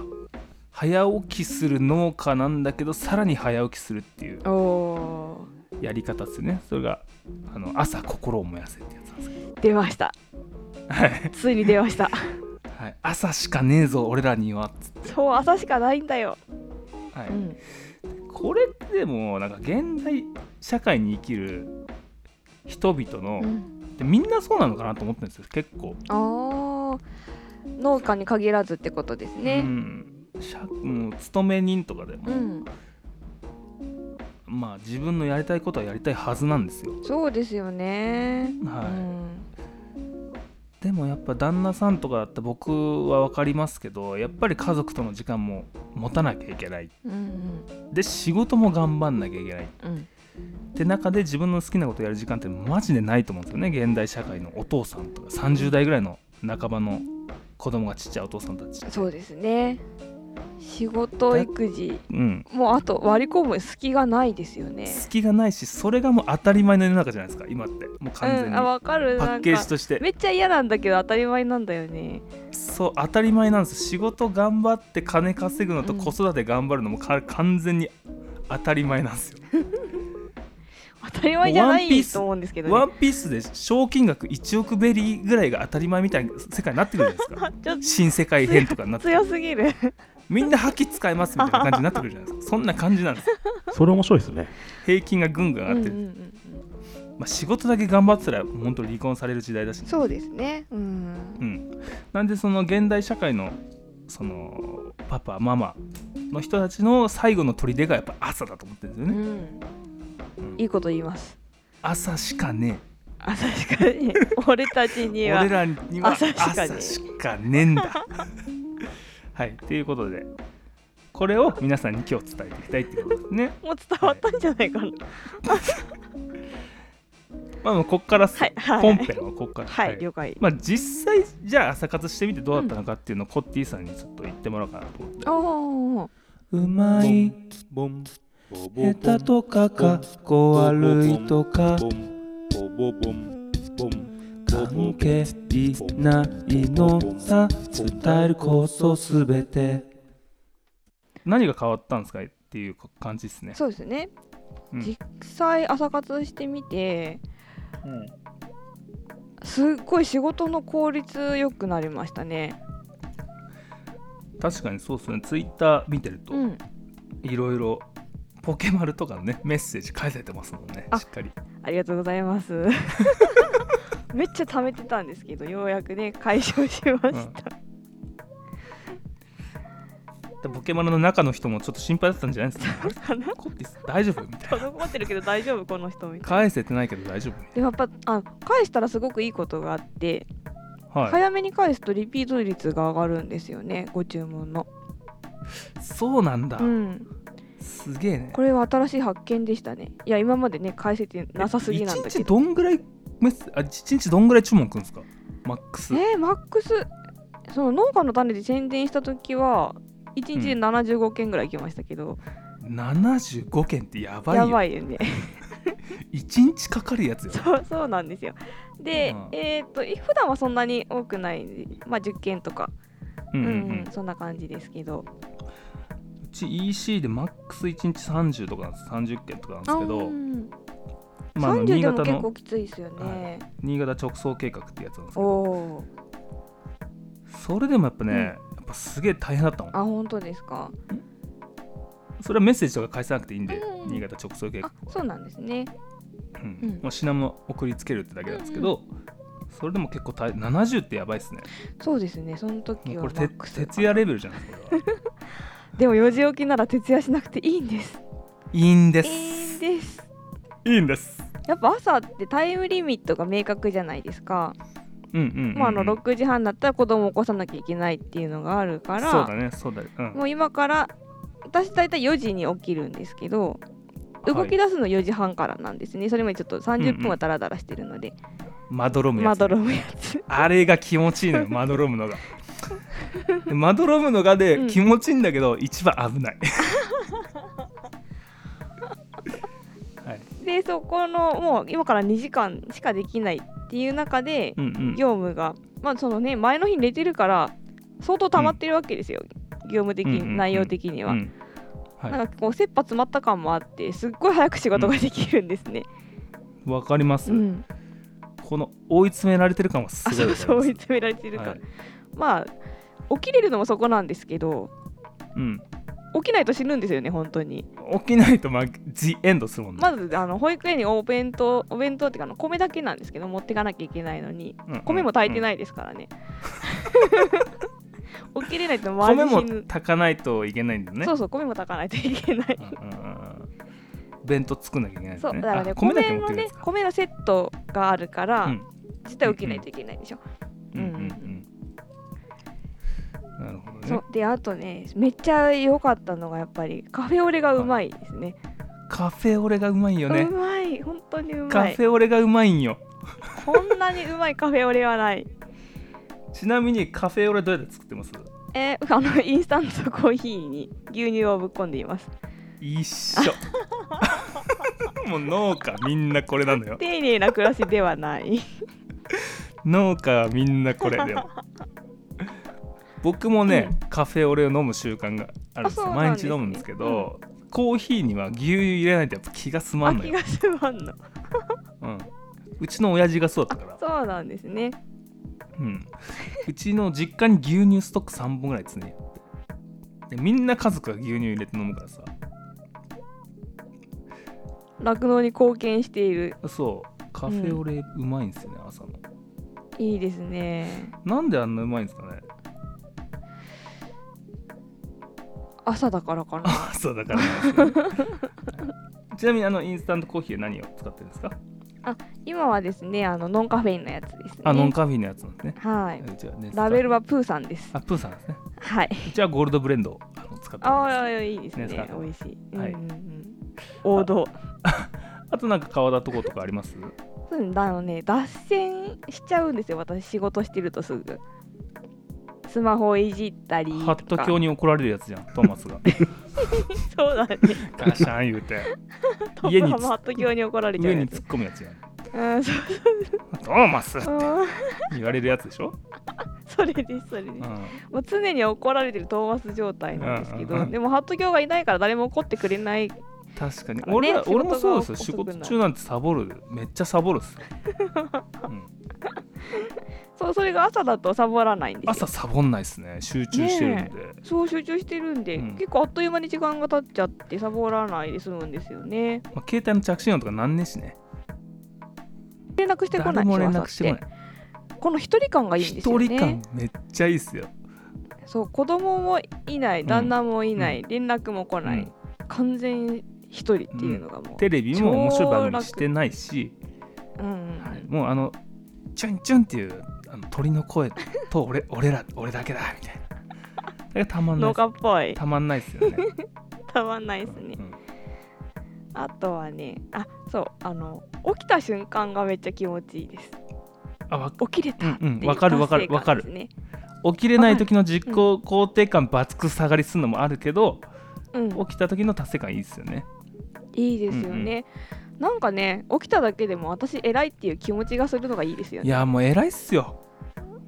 A: 早起きする農家なんだけどさらに早起きするっていう
B: お
A: やり方ですよね。それがあの朝心を燃やせってやつなんですけ
B: ー出ました。
A: ど、はい。
B: ついに出ました。
A: はい、朝しかねえぞ俺らにはっつって、
B: そう朝しかないんだよ。
A: はい。
B: うん、
A: これってでもなんか現代社会に生きる人々の、
B: うん、
A: でみんなそうなのかなと思ってるんですよ結構、
B: ああ農家に限らずってことです
A: う
B: ね。
A: ん。社もう勤め人とかでも、
B: うん、
A: まあ自分のやりたいことはやりたいはずなんですよ。
B: そうですよね。
A: はい。
B: うん、
A: でもやっぱ旦那さんとかだったら僕は分かりますけどやっぱり家族との時間も持たなきゃいけない。
B: うん、
A: で仕事も頑張んなきゃいけない。
B: うん、うん、
A: って中で自分の好きなことやる時間ってマジでないと思うんですよね。現代社会のお父さんとか30代ぐらいの半ばの子供がちっちゃいお父さんたち。
B: そうですね。仕事育児。
A: うん。
B: もうあと割り込む隙がないですよね。
A: 隙がないしそれがもう当たり前の世の中じゃないですか今って。もう完全
B: うん、
A: に
B: あわかる。
A: パッケージとして。
B: めっちゃ嫌なんだけど当たり前なんだよね。
A: そう当たり前なんです。仕事頑張って金稼ぐのと
B: うん。
A: 子育て頑張るのもか完全に当たり前なんですよ。
B: 当たり前じゃないと思うんですけど
A: ワ
B: ね。
A: ンピースで賞金額1億ベリーぐらいが当たり前みたいな世界になってくるじゃないですか。
B: ちょっと
A: 新世界編とかになって。
B: 強すぎる。
A: みんな覇気使えますみたいな感じになってくるじゃないですか。そんな感じなんです。
C: それ面白いですね。
A: 平均がぐんぐん上がってる、
B: うんうんうんうん。
A: まあ、仕事だけ頑張ってたら本当離婚される時代だしね、
B: そうですね。うん。
A: うん、なんでその現代社会のそのパパママの人たちの最後の砦がやっぱ朝だと思ってるんですよね、
B: うん。
A: うん
B: いいこと言います。
A: 朝しかね
B: あ確かに俺たち
A: え
B: には
A: 俺らには
B: 朝しかねえ。
A: 朝しかねえんだはいということでこれを皆さんに今日伝えていきたいっていうことですね。
B: もう伝わったんじゃないかな。
A: まあもうこっからす、
B: はいはい。
A: 本編はこっから。
B: はい、了解。
A: まあ実際じゃあ朝活してみてどうだったのかっていうのをコッティさんにちょっと言ってもらおうかなと思って。
B: おお。
A: うまい。
C: ボン
A: 下手とかかっこ悪いとか。
C: ボンボボボンボン
A: 関係ないのさ伝えるこそすべて何が変わったんですかっていう感じですね
B: そうですね。
A: うん
B: 実際朝活してみて、
A: うん
B: すっごい仕事の効率良くなりましたね。
A: 確かにそうですねツイッター見てると
B: うん。
A: いろいろポケマルとかのねメッセージ書いててますもんね
B: あ
A: しっかり
B: ありがとうございます。めっちゃ貯めてたんですけど、ようやくね解消しました。
A: でポケマルの中の人もちょっと心配だったんじゃないですか？
B: かな
A: コッティさん大丈夫？みたいな
B: 滞ってるけど大丈夫この人みたいな。
A: 返せてないけど大丈夫
B: でもやっぱあ返したらすごくいいことがあって、
A: はい、
B: 早めに返すとリピート率が上がるんですよねご注文の。
A: そうなんだ、
B: うん。
A: すげえね
B: これは新しい発見でしたね。いや今までね返せてなさすぎなんだ
A: 1日
B: けど。
A: どんぐらいメッセあ1日どんぐらい注文くんですか？マックス。
B: えー、マックス。その農家の種で宣伝した時は1日で75件ぐらい来ましたけど、
A: 75件ってやばいよ。
B: やばいよね。
A: 1日かかるやつよ。
B: そうそうなんですよ。で、
A: うん。
B: えっ、と普段はそんなに多くないまあ10件とか、うんん
A: ううんうん
B: そんな感じですけど。
A: うち EC でマックス1日30とかなんです。30件とかなんですけ
B: う
A: ど
B: ん
A: まああの
B: 30でも結
A: 新潟の
B: 構きついですよね。
A: 新潟直送計画ってやつなんですけ
B: お
A: ど。
B: お
A: それでもやっぱね、
B: うん。
A: やっぱすげえ大変だったもん。
B: ー、あ本当ですか？
A: それはメッセージとか返さなくていいんで、
B: うん
A: 新潟直送計画
B: あ
A: は
B: そうなんですね。
A: うん。
B: うん。
A: もう品物送りつけるってだけなんですけど、それでも結構大70ってやばいっすね。
B: そうですね。その時は
A: もうこれ徹夜レベルじゃないですか
B: でも4時起きなら徹夜しなくていいんです。
A: いいんです。
B: いいんです。
A: いいんです
B: やっぱ朝ってタイムリミットが明確じゃないですか、
A: うんうんうんうん、
B: もうあの6時半だったら子供を起こさなきゃいけないっていうのがあるから
A: そうだねそうだねうん。
B: もう今から私大体4時に起きるんですけど
A: はい
B: 動き出すの4時半からなんですね、それまでちょっと30分はダラダラしてるので、
A: まどろむやつ
B: まどろむやつ。
A: あれが気持ちいいのよ まどろむのが。でまどろむのがで、
B: うん。
A: 気持ちいいんだけど一番危ない
B: でそこのもう今から2時間しかできないっていう中で
A: うんうん。
B: 業務がまあそのね前の日寝てるから相当溜まってるわけですよ、業務的に、
A: うんうんうん
B: 内容的には、
A: うん。はい。
B: なんかこう切羽詰まった感もあってすっごい早く仕事ができるんですね、
A: わかります、
B: うん。
A: この追い詰められてる感はす
B: あ
A: ごい
B: そうそう追い詰められてるから、
A: はい。
B: まあ起きれるのもそこなんですけど
A: うん、
B: 起きないと死ぬんですよね本当に。
A: 起きないと、まあ、ジエンドするもんね、
B: まずあの保育園にお弁当お弁当っていうかあの米だけなんですけど持ってかなきゃいけないのに
A: うんうん
B: 米も炊いて
A: い、
B: ないですからね、起きれないとマジ
A: 米も炊かないといけないんだよね。
B: そうそう米も炊かないといけない。
A: うんうん弁当作んなきゃいけないね。
B: そうだからね
A: あ米
B: のね米のセットがあるから、
A: うん。
B: 絶対起きないといけないでしょ、
A: うんうんう
B: うんうん
A: なるほどね。
B: そう。であとねめっちゃ良かったのがやっぱりカフェオレがうまいですね。
A: カフェオレがうまいよね。
B: うまい。本当にう
A: カ
B: まい。
A: フェオレがうまいんよ。
B: こんなにうまいカフェオレはない。
A: ちなみにカフェオレどうやって作ってます？
B: えーあのインスタントコーヒーに牛乳をぶっ込んでいます。
A: 一緒。もう農家みんなこれなのよ。
B: 丁寧な暮らしではない。
A: 農家はみんなこれだよ僕もね、カフェオレを飲む習慣があるんですよ。
B: ね。
A: 毎日飲むんですけど、コーヒーには牛乳入れないとやっぱ気が済まんのよ、
B: あ気が済まんの。
A: うん、うちの親父がそうだったから。
B: そうなんですね。
A: うん、うちの実家に牛乳ストック3本ぐらいですね。でみんな家族が牛乳入れて飲むからさ。
B: 酪農に貢献している。
A: そう。カフェオレうまいんですよね、朝の。
B: いいですね。
A: なんであんなうまいんですかね
B: 朝だからかな。
A: そうだからね。ちなみにあのインスタントコーヒーは何を使ってるんですか、
B: 今はですねあのノンカフェインのやつですね。
A: あノンカフェインのやつなんですね。
B: はい。
A: ね
B: ラベルはプーさんです。
A: あプーさんですね。
B: はい。う
A: ちはゴールドブレンドをあの使ってます。
B: ああい。いですね
A: ね
B: 美味しい、
A: はい。
B: うんうんうん、王道。
A: あとなんか変わったとことかあります？
B: そうあのね脱線しちゃうんですよ。私仕事してるとすぐスマホいじったり
A: ハット教に怒られるやつじゃんトーマスが。
B: そうだね。
A: ガシャン言うて。
B: ト
A: 家に
B: ハマット教に怒られちゃうやつ。
A: 上に突っ込むやつやん。
B: うんそう
A: トーマスって
B: うん。
A: 言われるやつでしょ、
B: それですそれです。
A: うん、
B: もう常に怒られてるトーマス状態なんですけど、
A: うんうんうん。
B: でもハット教がいないから誰も怒ってくれない。
A: 確かに。
B: ね
A: 俺ら俺もそうですよ。仕
B: 仕事
A: 中なんてサボる。めっちゃサボるっすよ、うん、
B: そうそれが朝だとサボらないんですよ。
A: 朝サボんないっすね。集中してるんで、
B: そう集中してるんで、
A: うん。
B: 結構あっという間に時間が経っちゃってサボらないで済むんですよね。
A: まあ、携帯の着信音とかなんしね。
B: 連絡してこない
A: 誰も連
B: 朝
A: 絡してこない。
B: この一人感がいいんですよ
A: 一人
B: ね
A: 感めっちゃいいっすよ。
B: そう子供もいない
A: ん。
B: 旦那もいない、連絡も来ない、
A: うん。
B: 完全一人っていうのがもう、
A: テレビも面白い番組してないし、
B: うんうん。
A: はい。もうあのチュンチュンっていう鳥の声と俺俺ら俺だけだみたいな。それがたまんない
B: 農
A: っ
B: ぽい。
A: すたまんないっすよね、
B: たまんないで すね。
A: うん。
B: あとはねあそうあの起きた瞬間がめっちゃ気持ちいいです。
A: あわ
B: 起きれたう
A: うんうんわかるわかる
B: 達成感ですね。
A: 起きれない時の自己肯定感抜く下がりするのもあるけど、
B: うん。
A: 起きた時の達成感いいっすよね。
B: いいですよね、なんかね起きただけでも私偉いっていう気持ちがするのがいいですよね。
A: いやもう偉いっすよ。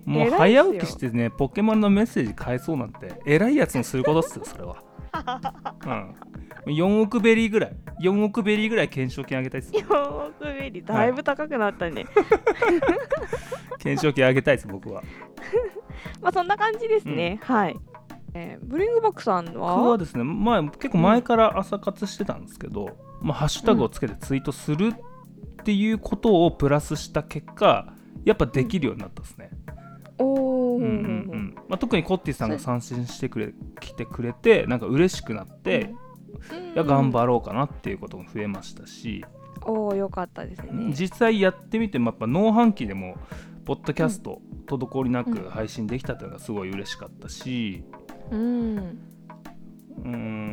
A: もう早起きしてねポケモンのメッセージ返そうなんて偉いやつのすることっすよそれは。うん。4億ベリーぐらい4億ベリーぐらい懸賞金あげたいっす
B: 4億ベリーだいぶ高くなったね、
A: 懸賞金あげたいっす僕は。
B: まあそんな感じですね、はい。えーブリングバックさん
A: 僕は
B: は
A: ですね前結構前から朝活してたんですけど、まあ、ハッシュタグをつけてツイートするっていうことをプラスした結果やっぱできるようになったですね、
B: おお、
A: うんうんうん。まあ、特にコッティさんが参戦してくれ来てくれてなんか嬉しくなって、いや頑張ろうかなっていうことも増えましたし、
B: おおよかったですね。
A: 実際やってみてもやっぱ農飯期でもポッドキャスト滞りなく配信できたというのがすごい嬉しかったし、
B: うん
A: うー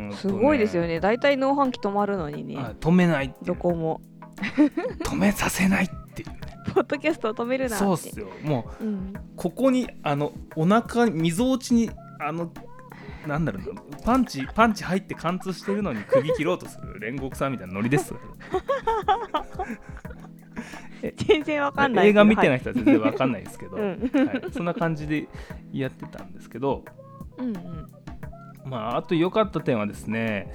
A: ん
B: すごいですよね。大体農飯期止まるのにね。
A: はい止めない
B: どこも。
A: 止めさせないっていうね。
B: ポッドキャストを止めるな
A: そうっすよ。もう
B: うん、
A: ここにあのお腹にみぞおちにあのなんだろうな。パンチパンチ入って貫通してるのに首切ろうとする。煉獄さんみたいなノリです。
B: 全然わかんない
A: 映画見てない
B: い、
A: 人は全然わかんないですけど、
B: うん。
A: はい、そんな感じでやってたんですけど。
B: うんうん
A: まああと良かった点はですね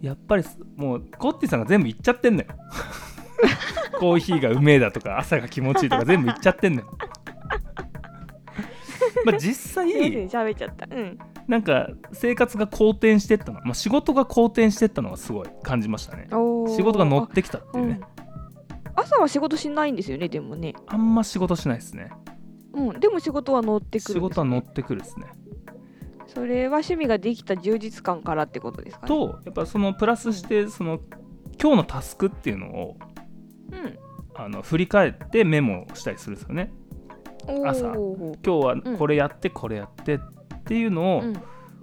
A: やっぱりもうコッティさんが全部言っちゃってんのよ。コーヒーがうめえだとか朝が気持ちいいとか全部言っちゃってんのよ。まあ実際
B: 喋っちゃった。うん。
A: なんか生活が好転してったの、まあ、仕事が好転してったのがすごい感じましたね。仕事が乗ってきたっていうね。
B: あうん。朝は仕事しないんですよねでもね。
A: あんま仕事しないですね。
B: うんでも仕事は乗ってくるんです
A: 仕事は乗ってくるですね
B: それは趣味ができた充実感からってことですかね。
A: とやっぱそのプラスしてその今日のタスクっていうのを
B: うん。
A: あの振り返ってメモをしたりするんですよね。朝。今日はこれやってこれやってっていうのを
B: うん。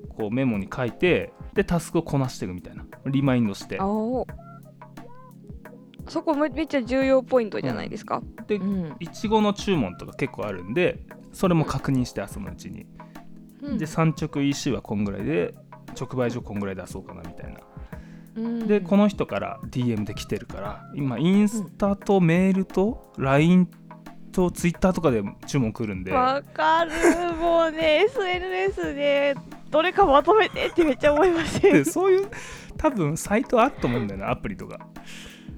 A: こうメモに書いてでタスクをこなしていくみたいな。リマインドして。
B: そこめめっちゃ重要ポイントじゃないですか、
A: で
B: うん。
A: いちごの注文とか結構あるんでそれも確認して朝のうちに。
B: うん
A: で産直 EC はこんぐらいで直売所こんぐらい出そうかなみたいな。
B: うん。
A: でこの人から DM で来てるから今インスタとメールと LINE と Twitter とかで注文来るんで。
B: わかる。もうね SNS でどれかまとめてってめっちゃ思いました
A: そういう多分サイトあると思うんだよなアプリとか、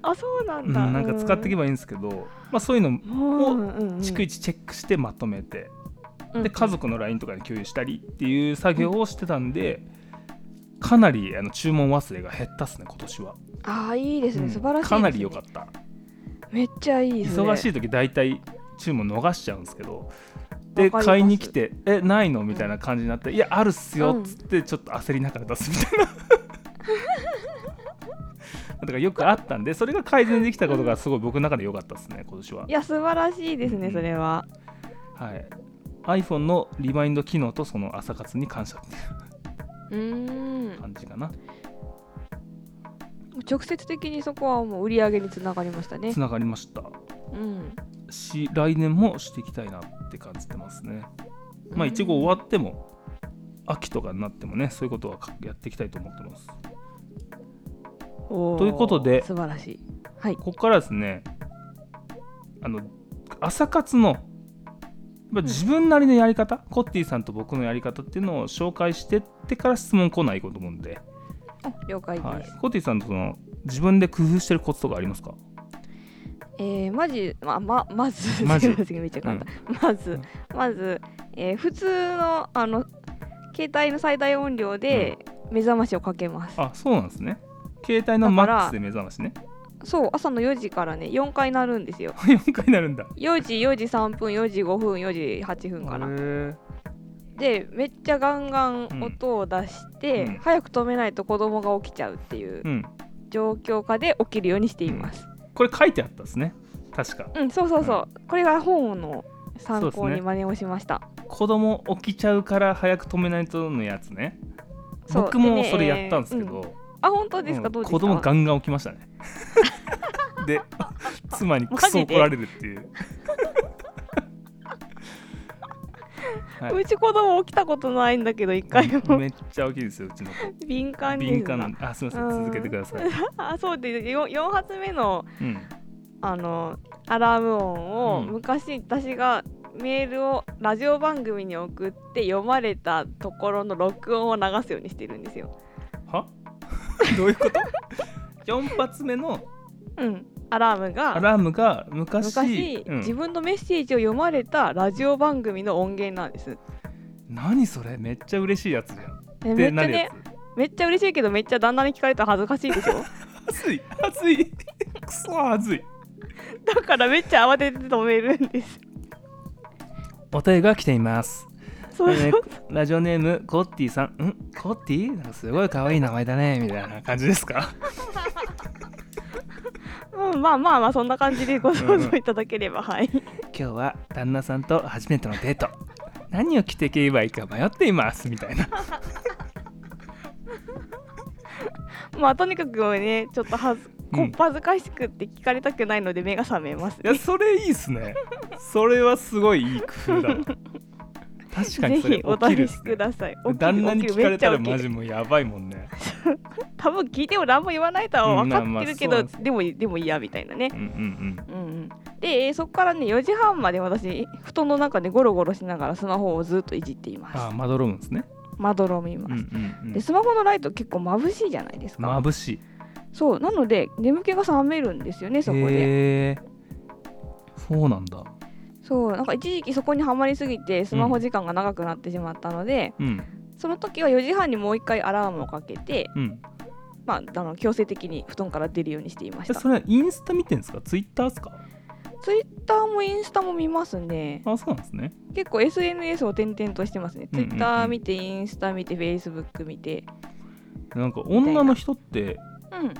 B: あそうな
A: うんん、
B: だ、
A: なんか使っていけばいいんですけど、まあ、そういうの
B: もう
A: 逐一チェックしてまとめて。
B: うん
A: で家族の LINE とかに共有したりっていう作業をしてたんでかなりあの注文忘れが減ったっすね今年は、
B: ああいいですね、
A: うん。
B: 素晴らしいね、
A: かなり良かった。
B: めっちゃいいね。
A: 忙しい時大体注文逃しちゃうんですけどで買いに来て「えないの?」みたいな感じになって「いやあるっすよ」っつってちょっと焦りながら出すみたいな。だからよくあったんでそれが改善できたことがすごい僕の中で良かったですね今年は。
B: いや素晴らしいですね、
A: うん。
B: それは。
A: はい、iPhone のリマインド機能とその朝活に感謝。っていう感じかな。
B: 直接的にそこはもう売り上げにつながりましたね。
A: つながりました。
B: うん。
A: し来年もしていきたいなって感じてますね。まあいちご終わっても秋とかになってもねそういうことはやっていきたいと思ってます。ということで
B: 素晴らしい。はい。
A: ここからですねあの朝活のやっぱ自分なりのやり方、コッティさんと僕のやり方っていうのを紹介してってから質問来ないこと思うんで、
B: お了解です、
A: はい、コッティさんとその自分で工夫してるコツとかありますか？
B: えー、まじまま まず
A: まず。
B: すいませんめっちゃ簡単、まずまず、えー普通のあの携帯の最大音量で目覚ましをかけます、
A: あそうなんですね。携帯のマックスで目覚ましね
B: そう朝の4時からね4回鳴るんですよ。
A: 4回になるんだ。
B: 4時4時3分4時5分4時8分かな。でめっちゃガンガン音を出して、
A: うん。
B: 早く止めないと子供が起きちゃうっていう
A: うん。
B: 状況下で起きるようにしています。
A: これ書いてあったですね。確か。
B: うん、そうそうそう、これが本の参考に真似をしました。
A: 子供起きちゃうから早く止めないとのやつね。僕もそれやったんですけど、
B: うんあ本当ですか、
A: うん。
B: どうですか？
A: 子供ガンガン起きましたね。で妻にクソ怒られるっていう。はい。う
B: ち子供起きたことないんだけど一回も。
A: めっちゃ大きいですようちの子。
B: 敏感です
A: 敏感なんであすみません続けてください、
B: あそうで 4, 4発目の
A: うん、
B: あのアラーム音を、
A: うん。
B: 昔私がメールをラジオ番組に送って読まれたところの録音を流すようにしてるんですよ。
A: は どういうこと？4発目の
B: うん、アラーム
A: ア
B: が
A: ラームが昔
B: 昔、
A: うん。
B: 自分のメッセージを読まれたラジオ番組の音源なんです。
A: 何それ？めっちゃ嬉しいやつじゃん。
B: えめっちゃねめっちゃ嬉しいけどめっちゃ旦那に聞かれたら恥ずかしいでしょ？
A: つ恥ずい。恥ずい。くそ恥ずい。
B: だからめっちゃ慌てて止めるんです。
A: お便りが来ています
B: そう
A: えーラジオネームコッティさん。ん？コッティ？なんかすごい可愛い名前だね。みたいな感じですか？
B: うん、まあまあまあそんな感じでご想像いただければ、はい。
A: 今日は旦那さんと初めてのデート。何を着ていけばいいか迷っています。みたいな。
B: まあとにかくねちょっとはず
A: うん。
B: こっぱずかしくって聞かれたくないので目が覚めます
A: いやそれいいっすね。それはすごいいい工夫だわ 確か
B: ぜ
A: にそれ
B: ひお試し
A: 起きるね
B: ください。
A: 旦那に聞かれたらマジもうやばいもんね
B: 多分聞いても何も言わないとは分かってるけど、
A: うんまあ
B: でもでも嫌みたいなね。
A: うんうん
B: うんうん、で、えーそこからね4時半まで私布団の中でゴロゴロしながらスマホをずっといじっています。
A: ああまどろむんですね
B: まどろみます。
A: うんうんうん
B: でスマホのライト結構眩しいじゃないですか。
A: 眩しい
B: そうなので眠気が覚めるんですよねそこで。
A: そうなんだ
B: そうなんか一時期そこにはまりすぎてスマホ時間が長くなってしまったので、
A: うん
B: その時は4時半にもう一回アラームをかけて、
A: うん
B: まあ、あの強制的に布団から出るようにしていました。
A: えそれはインスタ見てんですか？ツイッターですか？
B: ツイッターもインスタも見ますね。
A: あそうなんですね
B: 結構 SNS を転々としてますね。
A: うんうんうん
B: ツイッター見て、インスタ見て、フェイスブック見て。
A: なんか女の人って
B: うん。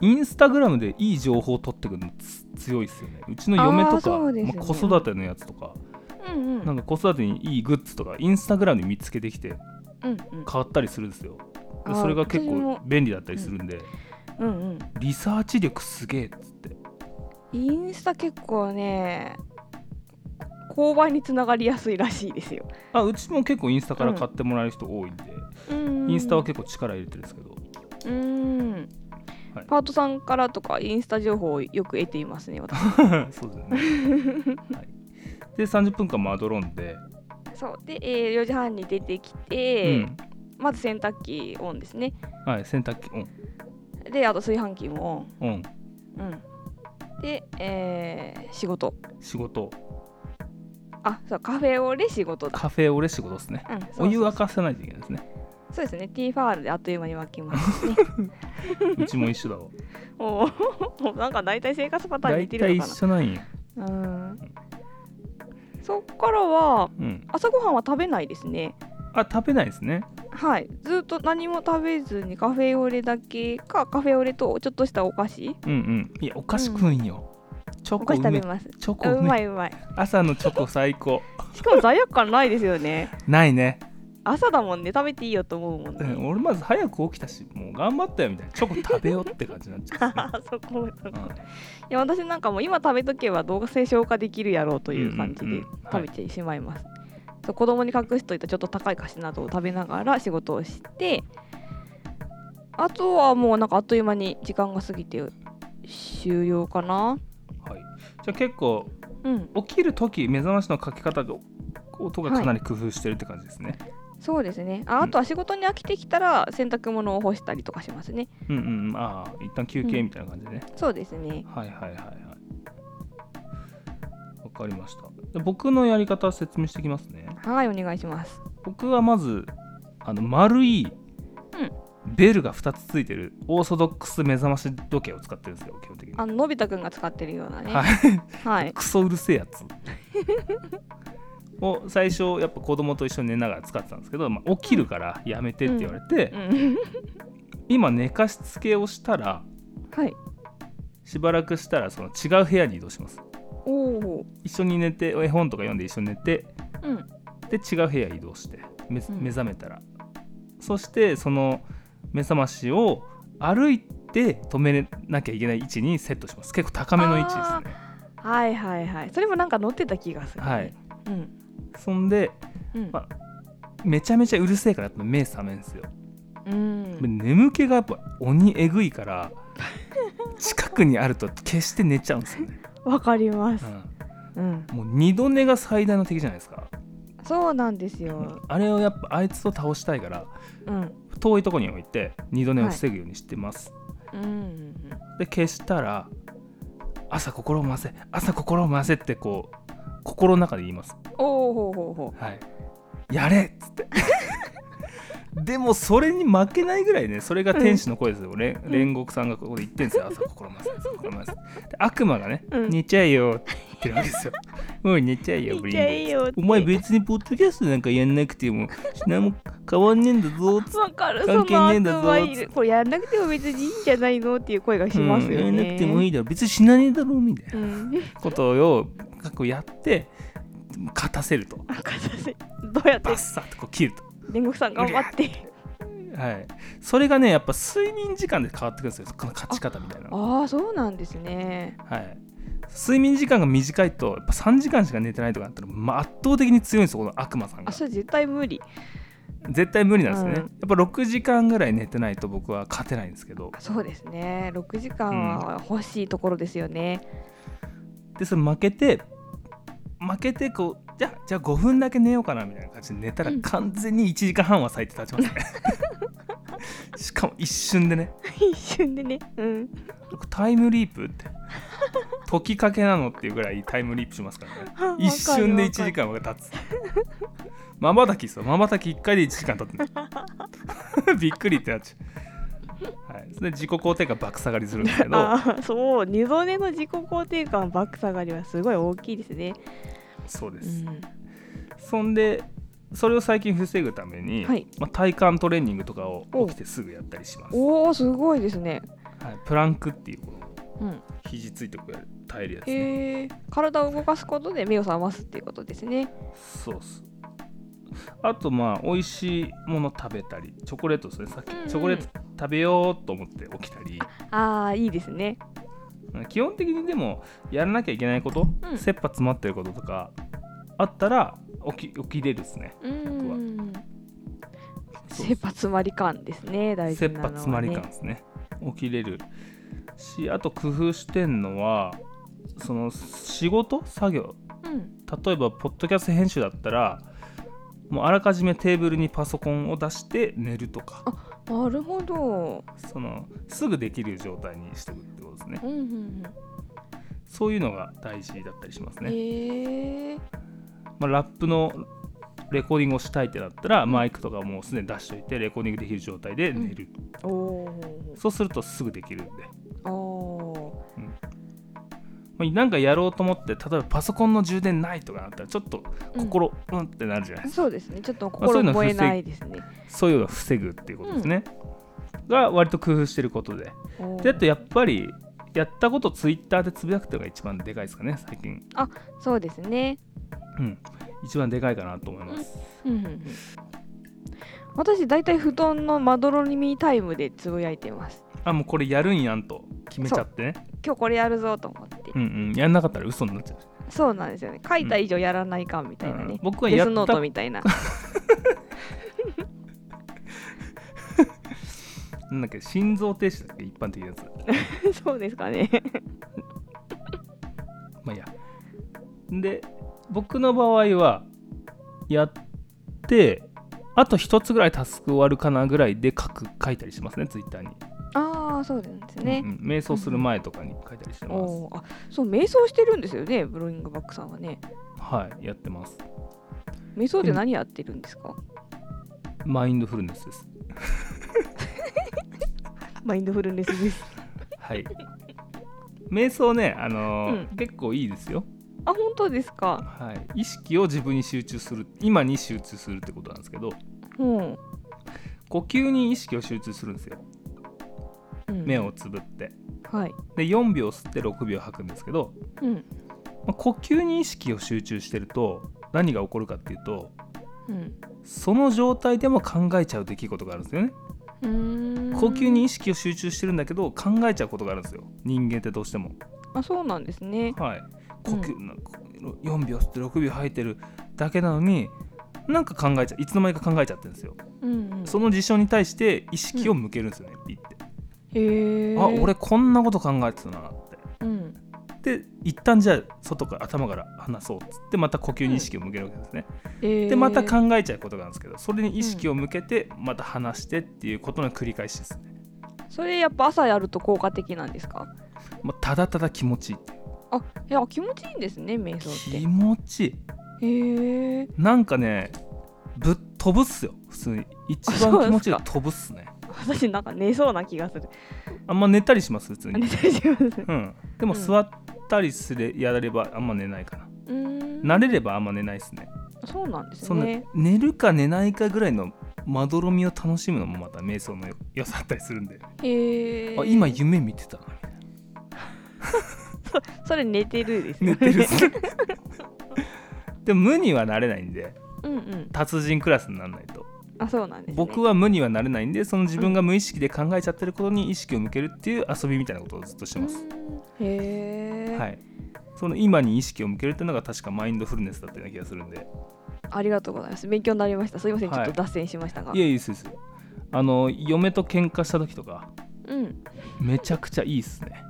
A: インスタグラムでいい情報を取ってくるのつ強いですよねうちの嫁とか、
B: ね
A: まあ、子育てのやつとか
B: うんうん。
A: なんか子育てにいいグッズとかインスタグラムに見つけてきて
B: うんうん。
A: 買ったりするんですよ
B: あー
A: でそれが結構便利だったりするんで、
B: うんうん。
A: リサーチ力すげえっつって
B: インスタ結構ね、購買につながりやすいらしいですよ。
A: あうちも結構インスタから買ってもらえる人多いんで、
B: うん
A: インスタは結構力入れてるんですけど
B: うん。
A: はい
B: パートさんからとかインスタ情報をよく得ていますね、私。
A: そうですよね、はい、で30分間まどろんで、
B: そう。で、えー4時半に出てきて、まず洗濯機オンですね。
A: うんはい、洗濯機オン
B: で、あと炊飯器もオン。
A: オン
B: うん。で、えー仕事。
A: 仕事
B: あ、そう、カフェオレ仕事だ。
A: カフェオレ仕事ですねお湯沸かさないといけないですね
B: そうですね。ティーファールであっという間に沸きますね。
A: うちも一緒だわ。
B: おお、なんか大体生活パターン似
A: 大体
B: てるのか
A: 一緒なんよ、
B: な。うん。そっからは
A: うん、
B: 朝ごはんは食べないですね。
A: あ食べないですね。
B: はい、ずっと何も食べずにカフェオレだけかカフェオレとちょっとしたお菓子。
A: うんうん。いやお菓子食うんよ、チョ
B: お
A: コ
B: 菓子食べます。
A: チョコ
B: あうまいうまい。
A: 朝のチョコ最高。
B: しかも罪悪感ないですよね。
A: ないね、
B: 朝だもんね食べていいよと思うもんね、
A: うん、俺まず早く起きたしもう頑張ったよみたいな。チョコ食べようって感じになっちゃう、
B: あそこそこ
A: うん
B: いや私なんかもう今食べとけばどうせ消化できるやろうという感じで食べてしまいます、子供に隠しといたちょっと高い菓子などを食べながら仕事をしてあとはもうなんかあっという間に時間が過ぎて終了かな。
A: はい、じゃあ結構
B: うん。
A: 起きる時目覚ましのかけ方が音がかなり工夫してるって感じですね、
B: そうですね。ああとは仕事に飽きてきたら洗濯物を干したりとかしますね。
A: うん、うんうん。ああ一旦休憩みたいな感じでね、
B: そうですね。
A: はいはいはいはい。わかりました。で僕のやり方説明していきますね。
B: はいお願いします。
A: 僕はまずあの丸いベルが2つついてるオーソドックス目覚まし時計を使ってるんですよ基本的に。
B: あののび太くんが使ってるようなね。
A: はい。
B: はい。
A: クソうるせえやつ を最初やっぱ子供と一緒に寝ながら使ってたんですけど、まあ、起きるからやめてって言われて、
B: うん。
A: 今寝かしつけをしたら
B: はい。
A: しばらくしたらその違う部屋に移動します。
B: おお。
A: 一緒に寝て絵本とか読んで一緒に寝て
B: うん。
A: で違う部屋移動して目覚めたら、そしてその目覚ましを歩いて止めなきゃいけない位置にセットします。結構高めの位置ですね。
B: はいはいはい。それもなんか乗ってた気がする、ね、
A: はい。
B: うん
A: そんで
B: うん。
A: まめちゃめちゃうるせえからやっぱ目覚めんすよ。
B: うん。
A: 眠気がやっぱ鬼えぐいから 近くにあると決して寝ちゃうんですよね、
B: わかります。
A: うん。
B: うん。
A: もう二度寝が最大の敵じゃないですか。
B: そうなんですよ。
A: あれをやっぱあいつを倒したいから
B: うん。
A: 遠いとこに置いて二度寝を防ぐようにしてます、
B: うん。
A: で消したら朝心を回せ朝心を回せってこう心の中で言います
B: おおほうほうほ
A: はい。やれっつって。でもそれに負けないぐらいねそれが天使の声ですよ、れ
B: うん。
A: 煉獄さんがここで言ってんですよ。朝心ませ心ませで悪魔がね、
B: うん。
A: 寝ちゃえよ。って言ってるわけですよ。もう寝ちゃえよ ブリンお前別にポッドキャストなんかやんなくても何も変わんねえんだぞつって。
B: わかる。そ
A: 関係
B: の
A: ねえんだぞ
B: これやんなくても別にいいんじゃないのっていう声がしますよね、
A: うんやんなくてもいいだろ。別に死なねえだろみたいな
B: うん。
A: ことを過去やって勝たせると。
B: あかさせどうやって？
A: バッサッとこう切ると。
B: 煉獄さん頑張って。
A: はい。それがねやっぱ睡眠時間で変わってくるんですよ。この勝ち方みたいな
B: ああそうなんですね。
A: はい。睡眠時間が短いとやっぱ3時間しか寝てないとかなったら、まあ、圧倒的に強いんですよこの悪魔さんが。
B: あそれ絶対無理。
A: 絶対無理なんですね、
B: うん。
A: やっぱ6時間ぐらい寝てないと僕は勝てないんですけど。
B: あそうですね。6時間は欲しいところですよね、
A: でそれ負けて負けてこうじゃあじゃあ5分だけ寝ようかなみたいな感じで寝たら
B: うん。
A: 完全に1時間半は最低経ちますね しかも一瞬でね。
B: 一瞬でね。うん。
A: タイムリープって。解きかけなのっていうぐらいタイムリープしますからね。一瞬で1時間が経つ。まばたきですよ。まばたき1回で1時間経ってるびっくりってなっちゃう、はい、それで自己肯定感爆下がりするんですけど。
B: そう。二度寝の自己肯定感バック下がりはすごい大きいですね、
A: そうで
B: う
A: す、
B: ん、
A: そんでそれを最近防ぐために、
B: はい。
A: まあ、体幹トレーニングとかを起きてすぐやったりします、
B: おおすごいですね。
A: はい、プランクっていうこの。
B: うん。
A: 肘ついてこうやる耐えるやつね。
B: へえ体を動かすことで目を覚ますっていうことですね。
A: そうっすあとまあ美味しいもの食べたりチョコレートですね。さっき、
B: うんうん。
A: チョコレート食べようと思って起きたり。
B: ああいいですね。
A: 基本的にでもやらなきゃいけないこと、
B: うん。
A: 切羽詰まってることとかあったら起き起きれるですね。
B: う
A: 僕は。
B: 切羽詰まり感ですね大事
A: 切
B: なのは、ね、
A: 羽詰まり感ですね。起きれるしあと工夫してんのはその仕事作業。
B: うん。
A: 例えばポッドキャスト編集だったらもうあらかじめテーブルにパソコンを出して寝るとか。
B: なるほど。
A: そのすぐできる状態にしておくってことですね。
B: うんうんうん。
A: そういうのが大事だったりしますね、
B: へえ
A: まあ、ラップのレコーディングをしたいってなったらマイクとかもうすでに出しといてレコーディングできる状態で寝る、
B: おお
A: そうするとすぐできるんで、なんかやろうと思って例えばパソコンの充電ないとかなったらちょっと心うん。ってなるじゃないですか、
B: そうですね。ちょっと心燃えないですね。
A: そういうのを防ぐっていうことですね、が割と工夫してることで。であとやっぱりやったことツイッターでつぶやくっていうのが一番でかいですかね最近。
B: そうですね。
A: うん。一番でかいかなと思います、
B: うん。うんうん私だいたい布団のまどろみタイムでつぶやいてます。
A: あもうこれやるんやんと決めちゃってね
B: 今日これやるぞと思って。
A: うんうんやんなかったら嘘になっちゃう。
B: そうなんですよね。書いた以上やらないかんみたいなね、
A: うん僕は
B: デスノー
A: やった
B: トみたいな。
A: なんだっけ心臓停止だっけ？一般的なやつ。
B: そうですかね。
A: まあいいや。で僕の場合はやってあと一つぐらいタスク終わるかなぐらいで書く書いたりしますねツイッターに、
B: ああそうですね、
A: うんうん。瞑想する前とかに書いたりしてます、
B: あそう瞑想してるんですよねブローイングバックさんはね。
A: はいやってます。
B: 瞑想で何やってるんですか？
A: マインドフルネスです。
B: マインドフルネスです。
A: はい。瞑想ねあのー
B: うん。
A: 結構いいですよ。
B: あ本当ですか？
A: はい。意識を自分に集中する今に集中するってことなんですけど。
B: うん、
A: 呼吸に意識を集中するんですよ。
B: うん、
A: 目をつぶって。
B: はい。
A: で4秒吸って6秒吐くんですけど、
B: うん。
A: まあ呼吸に意識を集中してると何が起こるかっていうと
B: うん。
A: その状態でも考えちゃう出来事があるんですよね。呼吸に意識を集中してるんだけど考えちゃうことがあるんですよ。人間ってどうしても。
B: あそうなんですね。
A: はい。呼吸、なん。か4秒吸って6秒吐いてるだけなのになんか考えちゃう。いつの間にか考えちゃってるんですよ、
B: うんうん。
A: その事象に対して意識を向けるんですよね、ピッて
B: へえ
A: あ俺こんなこと考えてたなって。
B: うん。
A: で一旦じゃあ外から頭から離そうっつってまた呼吸に意識を向けるわけですね、
B: へー。
A: でまた考えちゃうことがあるんですけどそれに意識を向けてまた離してっていうことの繰り返しですね、
B: それやっぱ朝やると効果的なんですか？
A: まあ、ただただ気持ちいい
B: あいや気持ちいいんですね瞑想っ
A: 気持ちいい。
B: てへえ
A: なんかねぶっ飛ぶっすよ。普通に。一番気持ちいい飛ぶっすね
B: 私なんか寝そうな気がする。
A: あんま寝たりします？普通
B: 寝
A: に
B: たりします。
A: うん。でも
B: うん
A: 座ったりすれやればあんま寝ないかな。
B: うーん。
A: 慣れればあんま寝ないですね。
B: そうなんですね。
A: 寝るか寝ないかぐらいのまどろみを楽しむのもまた瞑想の良さだったりするんで、
B: へえ
A: あ今夢見てたなみたいな。
B: それ寝てるですよ
A: 寝てるでも無にはなれないんで。
B: うんうん。
A: 達人クラスにならないと
B: あそうなんですね。
A: 僕は無にはなれないんでその自分が無意識で考えちゃってることに意識を向けるっていう遊びみたいなことをずっとしてます、
B: へえ、
A: はい。その今に意識を向けるっていうのが確かマインドフルネスだったような気がするんで。
B: ありがとうございます。勉強になりました。すいません。ちょ
A: はい
B: っと脱線しましたが、
A: いえいいですあの嫁と喧嘩した時とか。
B: うん。
A: めちゃくちゃいいっすね。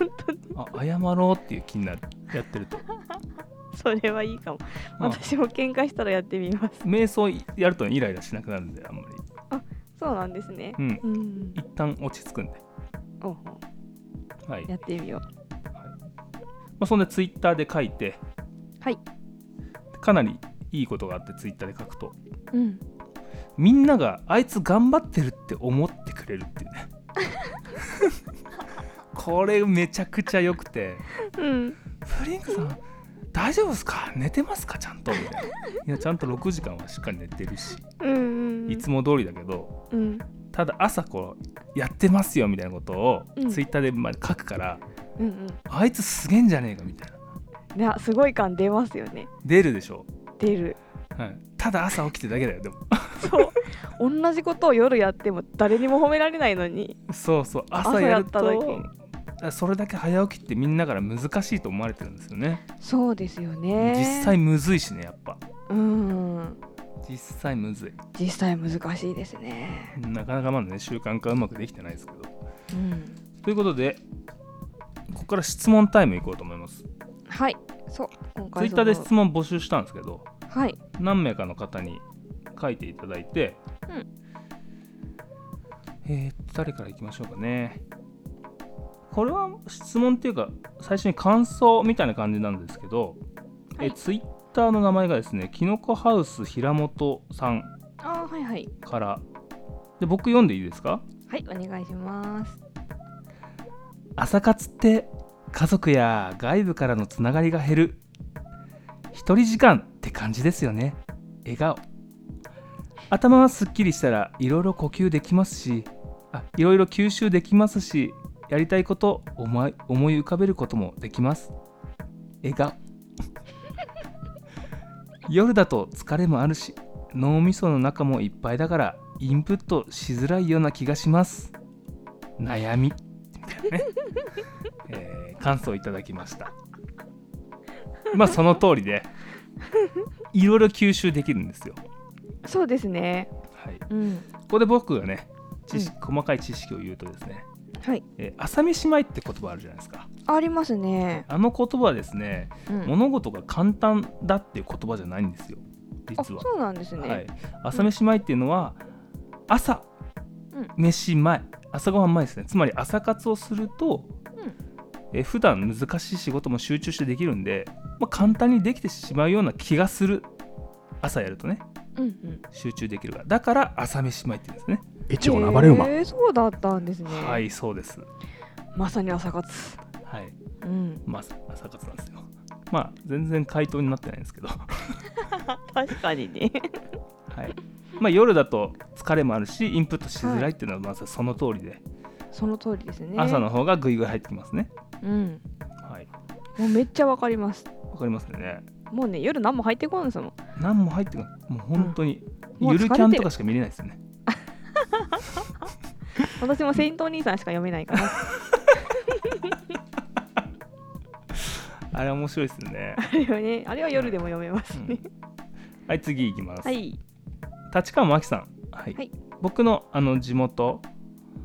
A: あ謝ろうっていう気になる。やってると
B: それはいいかも。
A: うん
B: 私も喧嘩したらやってみます。
A: 瞑想やるとイライラしなくなるんであんまり。
B: そうなんですね。
A: うん。
B: うん。
A: 一旦落ち着くんで。
B: おう
A: はい、
B: やってみよ
A: まあ、そんでツイッターで書いて。
B: はい。
A: かなりいいことがあってツイッターで書くと。
B: ううん。
A: みんながあいつ頑張ってるって思ってくれるっていうね。これめちゃくちゃ良くて。
B: うん。
A: フリンクさん大丈夫ですか？寝てますか？ちゃんと。いやちゃんと6時間はしっかり寝てるし。
B: うんうん。
A: いつも通りだけど
B: うん。
A: ただ朝こうやってますよみたいなことを
B: うん。
A: ツイッターでまあ書くから、
B: うんうん。
A: あいつすげえんじゃねえかみたいな。い
B: やすごい感出ますよね。
A: 出るでしょ、
B: 出る。
A: はい、ただ朝起きてるだけだよでも。
B: そう。同じことを夜やっても誰にも褒められないのに。
A: そうそう。朝
B: 朝
A: やると
B: やっただけ
A: それだけ早起きってみんなから難しいと思われてるんですよね。
B: そうですよね。
A: 実際むずいしねやっぱ。
B: うん。
A: 実際むずい。
B: 実際難しいですね。
A: なかなかまだね習慣化うまくできてないですけど。
B: うん。
A: ということでここから質問タイムいこうと思います。
B: はい。そう今
A: ツイ
B: 回
A: ッターで質問募集したんですけど
B: はい。
A: 何名かの方に書いていただいて、
B: うん。
A: えー、誰からいきましょうかねこれは質問っていうか最初に感想みたいな感じなんですけど、
B: はい。
A: えツイッターの名前がですねきのこハウス平本さん
B: あーはいはい。
A: から。で僕読んでいいですか？
B: はいお願いします。
A: 朝活って家族や外部からのつながりが減る。一人時間って感じですよね。笑顔。頭はすっきりしたらいろいろ呼吸できますしあいろいろ吸収できますしやりたいこと思い思い浮かべることもできます。笑顔 夜だと疲れもあるし脳みその中もいっぱいだからインプットしづらいような気がします。悩み。みたいなね、えー感想いただきました。まあその通りで。いろいろ吸収できるんですよ。
B: そうですね。
A: はい。
B: うん。
A: ここで僕がね知識、細かい知識を言うとですね、
B: はい。
A: えー朝飯前って言葉あるじゃないですか。
B: ありますね。
A: あの言葉はですね、
B: うん。
A: 物事が簡単だっていう言葉じゃないんですよ。
B: あ
A: 実は。
B: そうなんですね、
A: はい、朝飯前っていうのは朝、
B: うん。
A: 飯前。朝ごはん前ですね。つまり朝活をすると、
B: うん。
A: え普段難しい仕事も集中してできるんで、まあ、簡単にできてしまうような気がする。朝やるとね。
B: うんうん。
A: 集中できるから。だから朝飯前って言うんですね
C: 越後の暴れ馬。
B: へーそうだったんですね。
A: はいそうです。
B: まさに朝活。
A: はい。
B: うん。
A: まあ朝活なんですよ。まあ全然回答になってないんですけど。
B: 確かにね。
A: はい。まあ夜だと疲れもあるしインプットしづらいっていうのはまさにその通りで、
B: その通りですね。
A: 朝の方がグイグイ入ってきますね。
B: うん。
A: はい。
B: もうめっちゃわかります。
A: わかりますよね。
B: もうね夜何も入ってこないですもん。
A: 何も入ってこない。もう本当に、
B: もう
A: ゆるキャンとかしか見れないですよね
B: 私もセイントお兄さんしか読めないから
A: あれ面白いですよね。
B: あれはねあれは夜でも読めますね、
A: はい次いきます、
B: はい。
A: 立川真紀さん、はい。
B: はい。
A: 僕のあの地元、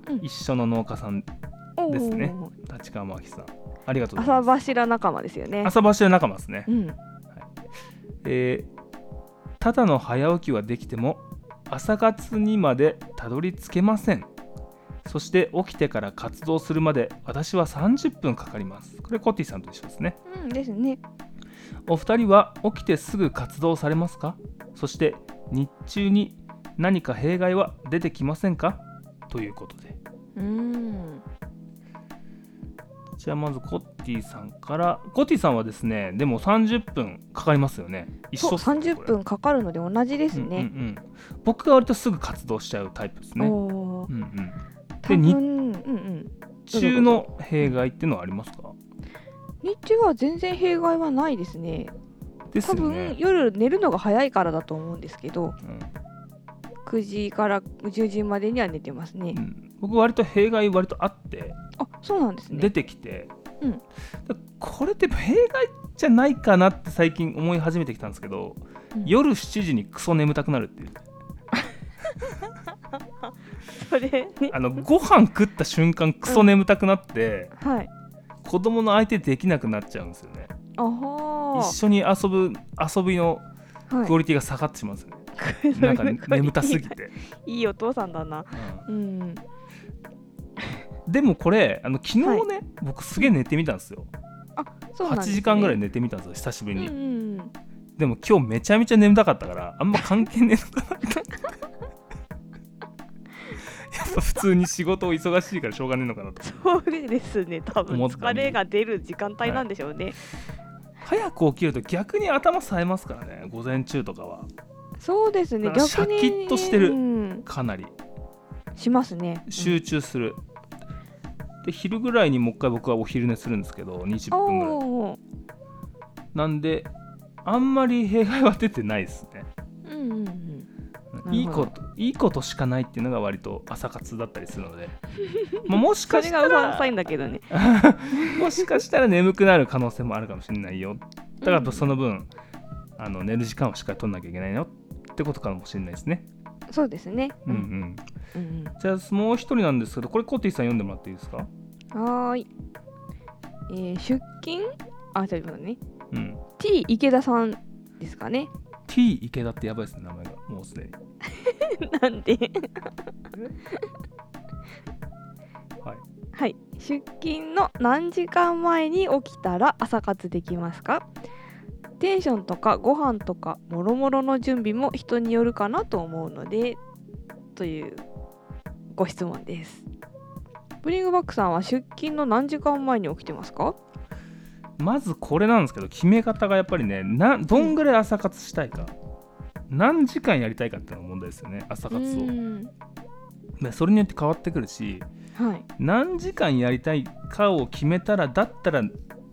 B: うん。
A: 一緒の農家さんですね。立川真紀さん。ありがとうござい
B: 朝
A: ます。
B: 柱仲間ですよね。
A: 朝走り仲間ですね、
B: うん。
A: えーただの早起きはできても朝活にまでたどり着けませんそして起きてから活動するまで私は30分かかります。これコッティさんと一緒ですね。
B: うんですね。
A: お二人は起きてすぐ活動されますか？そして日中に何か弊害は出てきませんか？ということで。
B: うーん。
A: じゃあまずコッティさんから。コッティさんはですねでも30分かかりますよね。一
B: そう
A: 緒っすね
B: 30分かかるので同じです
A: これうんうんう
B: ね、
A: ん。僕が割とすぐ活動しちゃうタイプですね。うんうん。
B: 多
A: でに
B: 分うんうん
A: 中の弊害っていうのはありますか？
B: 日中は全然弊害はないですね。多分
A: ですよね、
B: 夜寝るのが早いからだと思うんですけど
A: うん。
B: 9時から10時までには寝てますね、
A: うん、僕割と弊害割とあって
B: あそうなんですね。
A: 出てきて、
B: うん。
A: だこれって弊害じゃないかなって最近思い始めてきたんですけど、
B: うん。
A: 夜7時にクソ眠たくなるっていう
B: それね
A: あのご飯食った瞬間クソ眠たくなって、
B: はい。
A: 子供の相手できなくなっちゃうんですよね。
B: あは。
A: 一緒に遊ぶ遊びのクオリティが下がってしまうんですよね、なんか眠たすぎて、
B: いいお父さんだな。
A: うん。
B: うん。
A: でもこれあの昨日ね、僕すげえ寝てみたんですよ。8
B: そうなんね、
A: 時間ぐらい寝てみたんですよ久しぶりに、
B: うんうんうん。
A: でも今日めちゃめちゃ眠たかったからあんま関係ねえのかな 普通に仕事を忙しいからしょうがねえのかなと。
B: そうですね多分。疲れが出る時間帯なんでしょうね、
A: 早く起きると逆に頭冴えますからね午前中とかは。
B: そうですね逆に
A: シャキッとしてる。
B: うん。
A: かなり。
B: しますね。
A: 集中する、で昼ぐらいにもう一回僕はお昼寝するんですけど20
B: うん
A: 分ぐらい。なんであんまり弊害は出てないですね。
B: うんうんうん
A: いいこといいことしかないっていうのが割と朝活だったりするので、まあ、もし
B: そ
A: かしたら
B: だけどね。
A: もしかしたら眠くなる可能性もあるかもしれないよ。だからその分、あの寝る時間をしっかり取んなきゃいけないよってことかもしれないですね、
B: そうですね。
A: うんうん、
B: うん
A: じゃあもう一人なんですけどこれコッティさん読んでもらっていいですか？
B: うんはーい。えー出勤？あちょっと待ってね。
A: うん。
B: T 池田さんですかね
A: T 池田ってやばいですね名前が。もうすでに。
B: なんで？
A: はい。
B: はい。出勤の何時間前に起きたら朝活できますか？テンションとかご飯とかもろもろの準備も人によるかなと思うのでというご質問です。ブリングバックさんは出勤の何時間前に起きてますか？
A: まずこれなんですけど決め方がやっぱりねなどんぐらい朝活したいか、何時間やりたいかっていうのが問題ですよね朝活を。それによって変わってくるし
B: はい。
A: 何時間やりたいかを決めたらだったら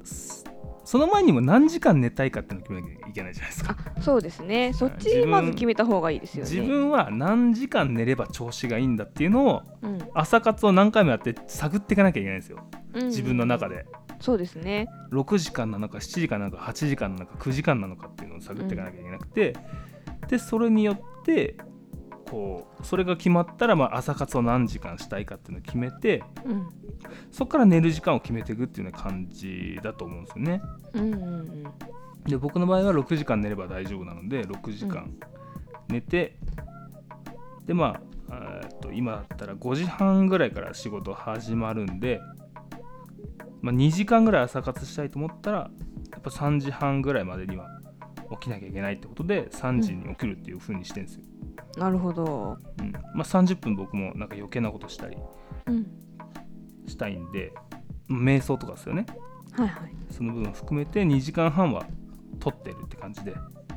A: すその前にも何時間寝たいかっていうのを決めなきゃいけないじゃないですか。
B: あそうですね。そっちまず決めた方がいいですよね。
A: 自分は何時間寝れば調子がいいんだっていうのを
B: うん。
A: 朝活を何回もやって探っていかなきゃいけないんですよ。
B: うん
A: 自分の中で
B: そうですね。
A: 6時間なのか7時間なのか8時間なのか9時間なのかっていうのを探っていかなきゃいけなくて、でそれによってこうそれが決まったらまあ朝活を何時間したいかっていうのを決めて
B: うん。
A: そこから寝る時間を決めていくっていうような感じだと思うんですよね。
B: うんうんうん。
A: で僕の場合は6時間寝れば大丈夫なので6時間寝て、でまあえーっと今だったら5時半ぐらいから仕事始まるんで、まあ、2時間ぐらい朝活したいと思ったらやっぱ3時半ぐらいまでには起きなきゃいけないってことで3時に起きるっていう風にしてるんですよ。
B: なるほど。
A: うん。まあ、30分僕もなんか余計なことしたり
B: うん。
A: したいんで瞑想とかですよね。
B: はいはい。
A: その部分含めて2時間半は取ってるって感じで。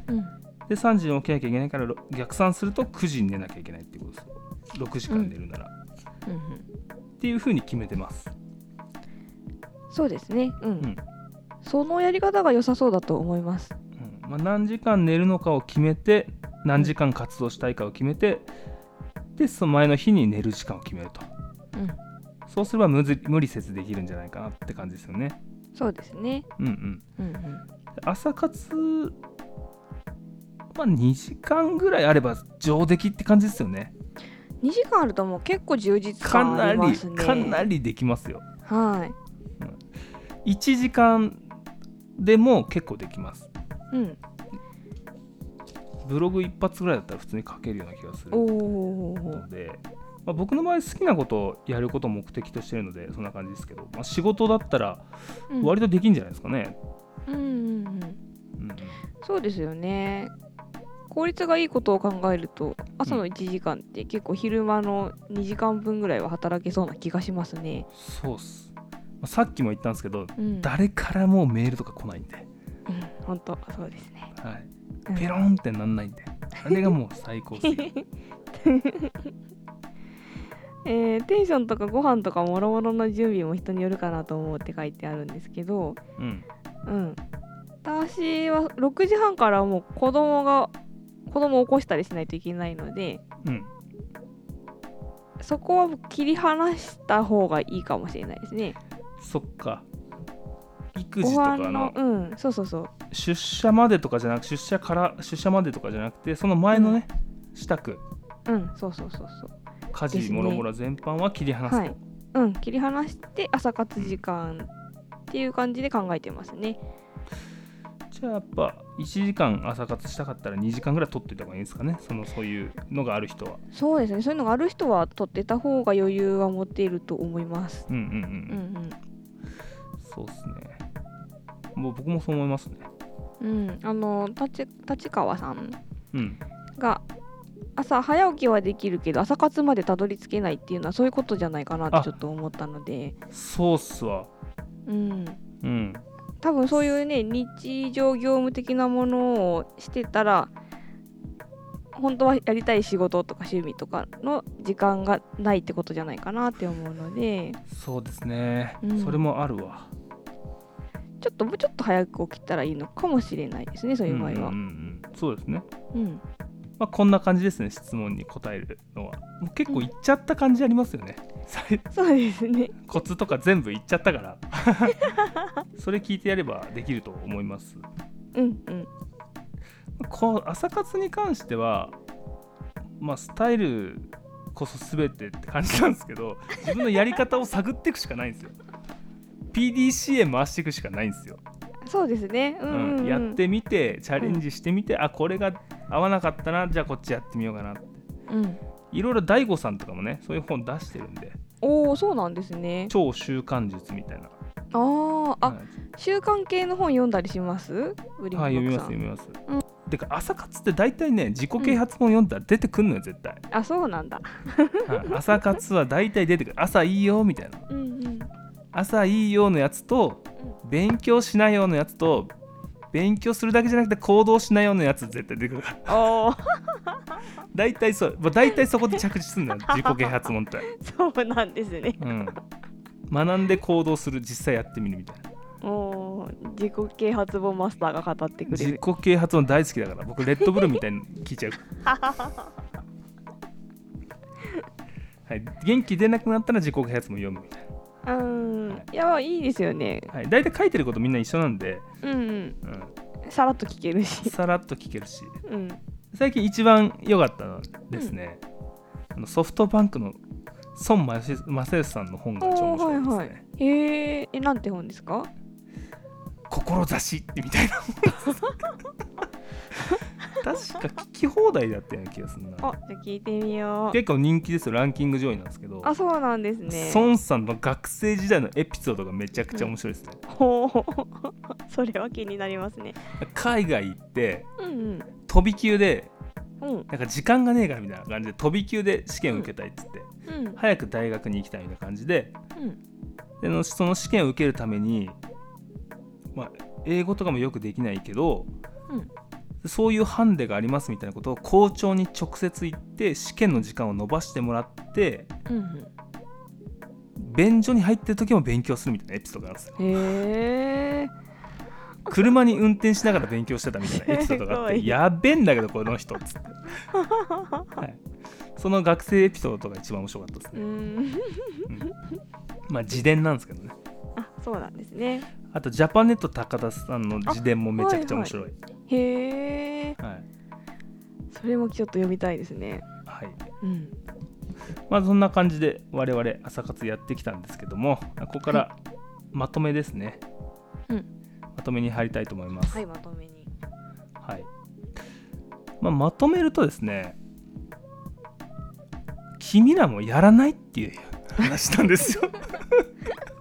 B: うん。
A: で3時に起きなきゃいけないからろ逆算すると9時に寝なきゃいけないってことです6時間寝るなら、
B: うんうん。
A: っていう風に決めてます、
B: そうですね。うん、
A: うん。
B: そのやり方が良さそうだと思います。
A: うん。まあ、何時間寝るのかを決めて何時間活動したいかを決めてでその前の日に寝る時間を決めると。
B: うん。
A: そうすれば無ず無理せずできるんじゃないかなって感じですよね。
B: そうですね。
A: うんうん。
B: うんうん。
A: 朝活まあ2時間ぐらいあれば上出来って感じですよね。
B: 2時間あるともう結構充実
A: か
B: 感あ
A: なり
B: りますね。
A: かなりできますよ。
B: はい
A: 1時間でも結構できます。
B: うん。
A: ブログ一発ぐらいだったら普通に書けるような気がするので、まあ、僕の場合好きなことをやることを目的としてるのでそんな感じですけど、まあ、仕事だったら割とできんじゃないですかね、
B: うんうんうんうん。
A: うんうん。
B: そうですよね。効率がいいことを考えると朝の1時間って結構昼間の2時間分ぐらいは働けそうな気がしますね。
A: そうっす、まあさっきも言ったんですけど
B: うん、
A: 誰からもメールとか来ないんで、
B: うん、本当そうですね。
A: はい、
B: うん。
A: ペロンってなんないんで。あれがもう最高
B: えーテンションとかご飯とかもろもろの準備も人によるかなと思うって書いてあるんですけど、
A: うん。
B: うん、私は6時半からもう子供が子供を起こしたりしないといけないので
A: うん。
B: そこは切り離した方がいいかもしれないですね。
A: そっか。育
B: ご
A: 児とか
B: 飯の
A: の
B: うんそうそうそう。
A: 出社までとかじゃなく出社から出社までとかじゃなくてその前のね、支度。
B: うんそうそうそうそう。
A: 家事もろもろ全般は切り離すと、
B: はい。うん切り離して朝活時間っていう感じで考えてますね。
A: じゃあやっぱ1時間朝活したかったら2時間ぐらい取っておいた方がいいんですかね。そのそういうのがある人は。
B: そうですね。そういうのがある人は取ってた方が余裕は持っていると思います。
A: うんうんうん、
B: うん。うん
A: そうっすね。もう僕もそう思いますね。
B: うん、あの立立川さん
A: うん。
B: が朝早起きはできるけど朝活までたどり着けないっていうのはそういうことじゃないかなって
A: あ
B: ちょっと思ったので、
A: そうっすわ。
B: うん、
A: うん
B: 多分そういうね日常業務的なものをしてたら本当はやりたい仕事とか趣味とかの時間がないってことじゃないかなって思うので。
A: そうですね、
B: うん。
A: それもあるわ。
B: ちょっともうちょっと早く起きたらいいのかもしれないですねそういう場合は。
A: んうんうんうん。そうですね。
B: うん
A: まあこんな感じですね質問に答えるのは。もう結構いっちゃった感じありますよね、
B: そうですね。
A: コツとか全部いっちゃったから。それ聞いてやればできると思います。
B: うんうん。
A: こう朝活に関してはまあスタイルこそ全てって感じなんですけど自分のやり方を探っていくしかないんですよ。PDCA 回していくしかないんですよ、
B: そうですね。うんうんうん、
A: うんやってみてチャレンジしてみて、あこれが合わなかったなじゃあこっちやってみようかなって
B: うん。
A: いろいろ DAIGO さんとかもねそういう本出してるんで
B: おお、そうなんですね。
A: 超習慣術みたいな
B: あーあ、
A: はい
B: 習慣系の本読んだりします？
A: はい、読みます読みます。
B: うん
A: てか朝活って大体ね自己啓発本読んだら出てくんのよ絶対、
B: あ、そうなんだ。
A: はい朝活は大体出てくる朝いいよみたいな
B: うんうん。
A: 朝いいよのやつと勉強しないよのやつと勉強するだけじゃなくて行動しないよのやつ絶対出てくる。から大体そう。もう大体そこで着地するんだよ。自己啓発本って、
B: そうなんですね。
A: うん、学んで行動する実際やってみるみたいな。
B: おお、自己啓発本マスターが語ってくれ
A: 自
B: る。
A: 己啓発本大好きだから僕レッドブルみたいに聞いちゃう。はい、元気出なくなったら自己啓発も読むみたい
B: うん。いや、いいですよね。
A: な、はい、大体書いてることみんな一緒なんで、
B: うんうん。
A: うん、
B: さらっと聞けるし。
A: さらっと聞けるし
B: うん。
A: 最近一番良かったのはですね、あのソフトバンクの孫正義さんの本が一番面白いですね、
B: はいはいへえ、え、なんて本ですか？
A: 志ってみたいな 確か聞き放題だったような気がするな
B: あ、じゃあ聞いてみよう。
A: 結構人気ですよランキング上位なんですけど
B: あ、そうなんですね。
A: 孫さんの学生時代のエピソードがめちゃくちゃ面白いですね、
B: ほう。それは気になりますね。
A: 海外行って
B: うん
A: 飛び級で
B: うん。うん。
A: なんか時間がねえからみたいな感じで飛び級で試験を受けたいっつって、
B: うん。
A: 早く大学に行きたいみたいな感じで
B: うん。
A: でのその試験を受けるために、まあ、英語とかもよくできないけど、
B: うん
A: そういうハンデがありますみたいなことを校長に直接言って試験の時間を延ばしてもらって
B: うん。
A: 便所に入ってる時も勉強するみたいなエピソードがあるんですよ
B: へえ。
A: 車に運転しながら勉強してたみたいなエピソードがあって やべえんだけどこの人っつって、はい、その学生エピソードが一番面白かったですね、
B: うん。
A: うんまあ自伝なんですけどね
B: あ、そうなんですね。
A: あとジャパネット高田さんの自伝もめちゃくちゃ面白い
B: へえ。
A: はい
B: それもちょっと読みたいですね。
A: はい
B: うん。
A: まあそんな感じで我々朝活やってきたんですけどもここからまとめですね、
B: うん
A: まとめに入りたいと思います、
B: はい、まとめに。
A: はいまあ、まとめるとですね君らもやらないっていう話なんですよま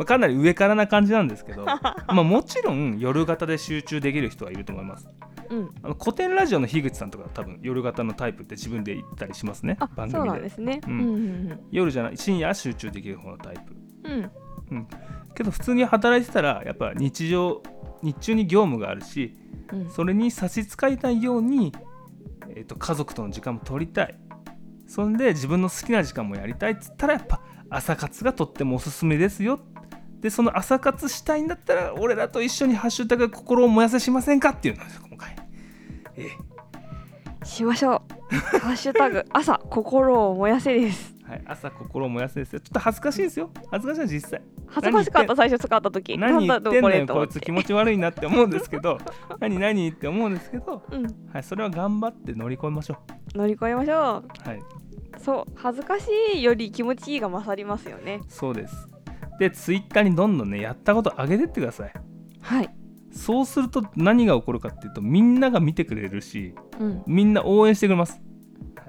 A: あかなり上からな感じなんですけど、まあ、もちろん夜型で集中できる人はいると思います。
B: うん。
A: あの古典ラジオの樋口さんとか多分夜型のタイプって自分で言ったりしますね番組で。
B: なんですね。
A: う
B: うんんうん。
A: 夜じゃない深夜集中できる方のタイプ。
B: うん。うん。
A: けど普通に働いてたらやっぱ日常日中に業務があるし
B: うん。
A: それに差し支えないように、えー、と家族との時間も取りたい。そんで自分の好きな時間もやりたいっつったらやっぱ朝活がとってもおすすめですよでその朝活したいんだったら俺らと一緒に「ハッシュタグ心を燃やせしませんか?」っていうのです今回ええ
B: しましょう。ハッシュタグ朝心を燃やせです。
A: はい、朝心を燃やせですよちょっと恥ずかしいですよ恥ずかしいの実際
B: 恥ずかしかった最初使った時。
A: 何言ってんのよこいつ気持ち悪いなって思うんですけど何何って思うんですけど、
B: うん
A: はい、それは頑張って乗り越えましょ
B: 乗り越えましょう。
A: うはい
B: そう恥ずかしいより気持ちいいが勝りますよね。
A: そうですでツイッターにどんどんねやったこと上げてってください。
B: はい。
A: そうすると何が起こるかっていうとみんなが見てくれるし
B: うん。
A: みんな応援してくれます、は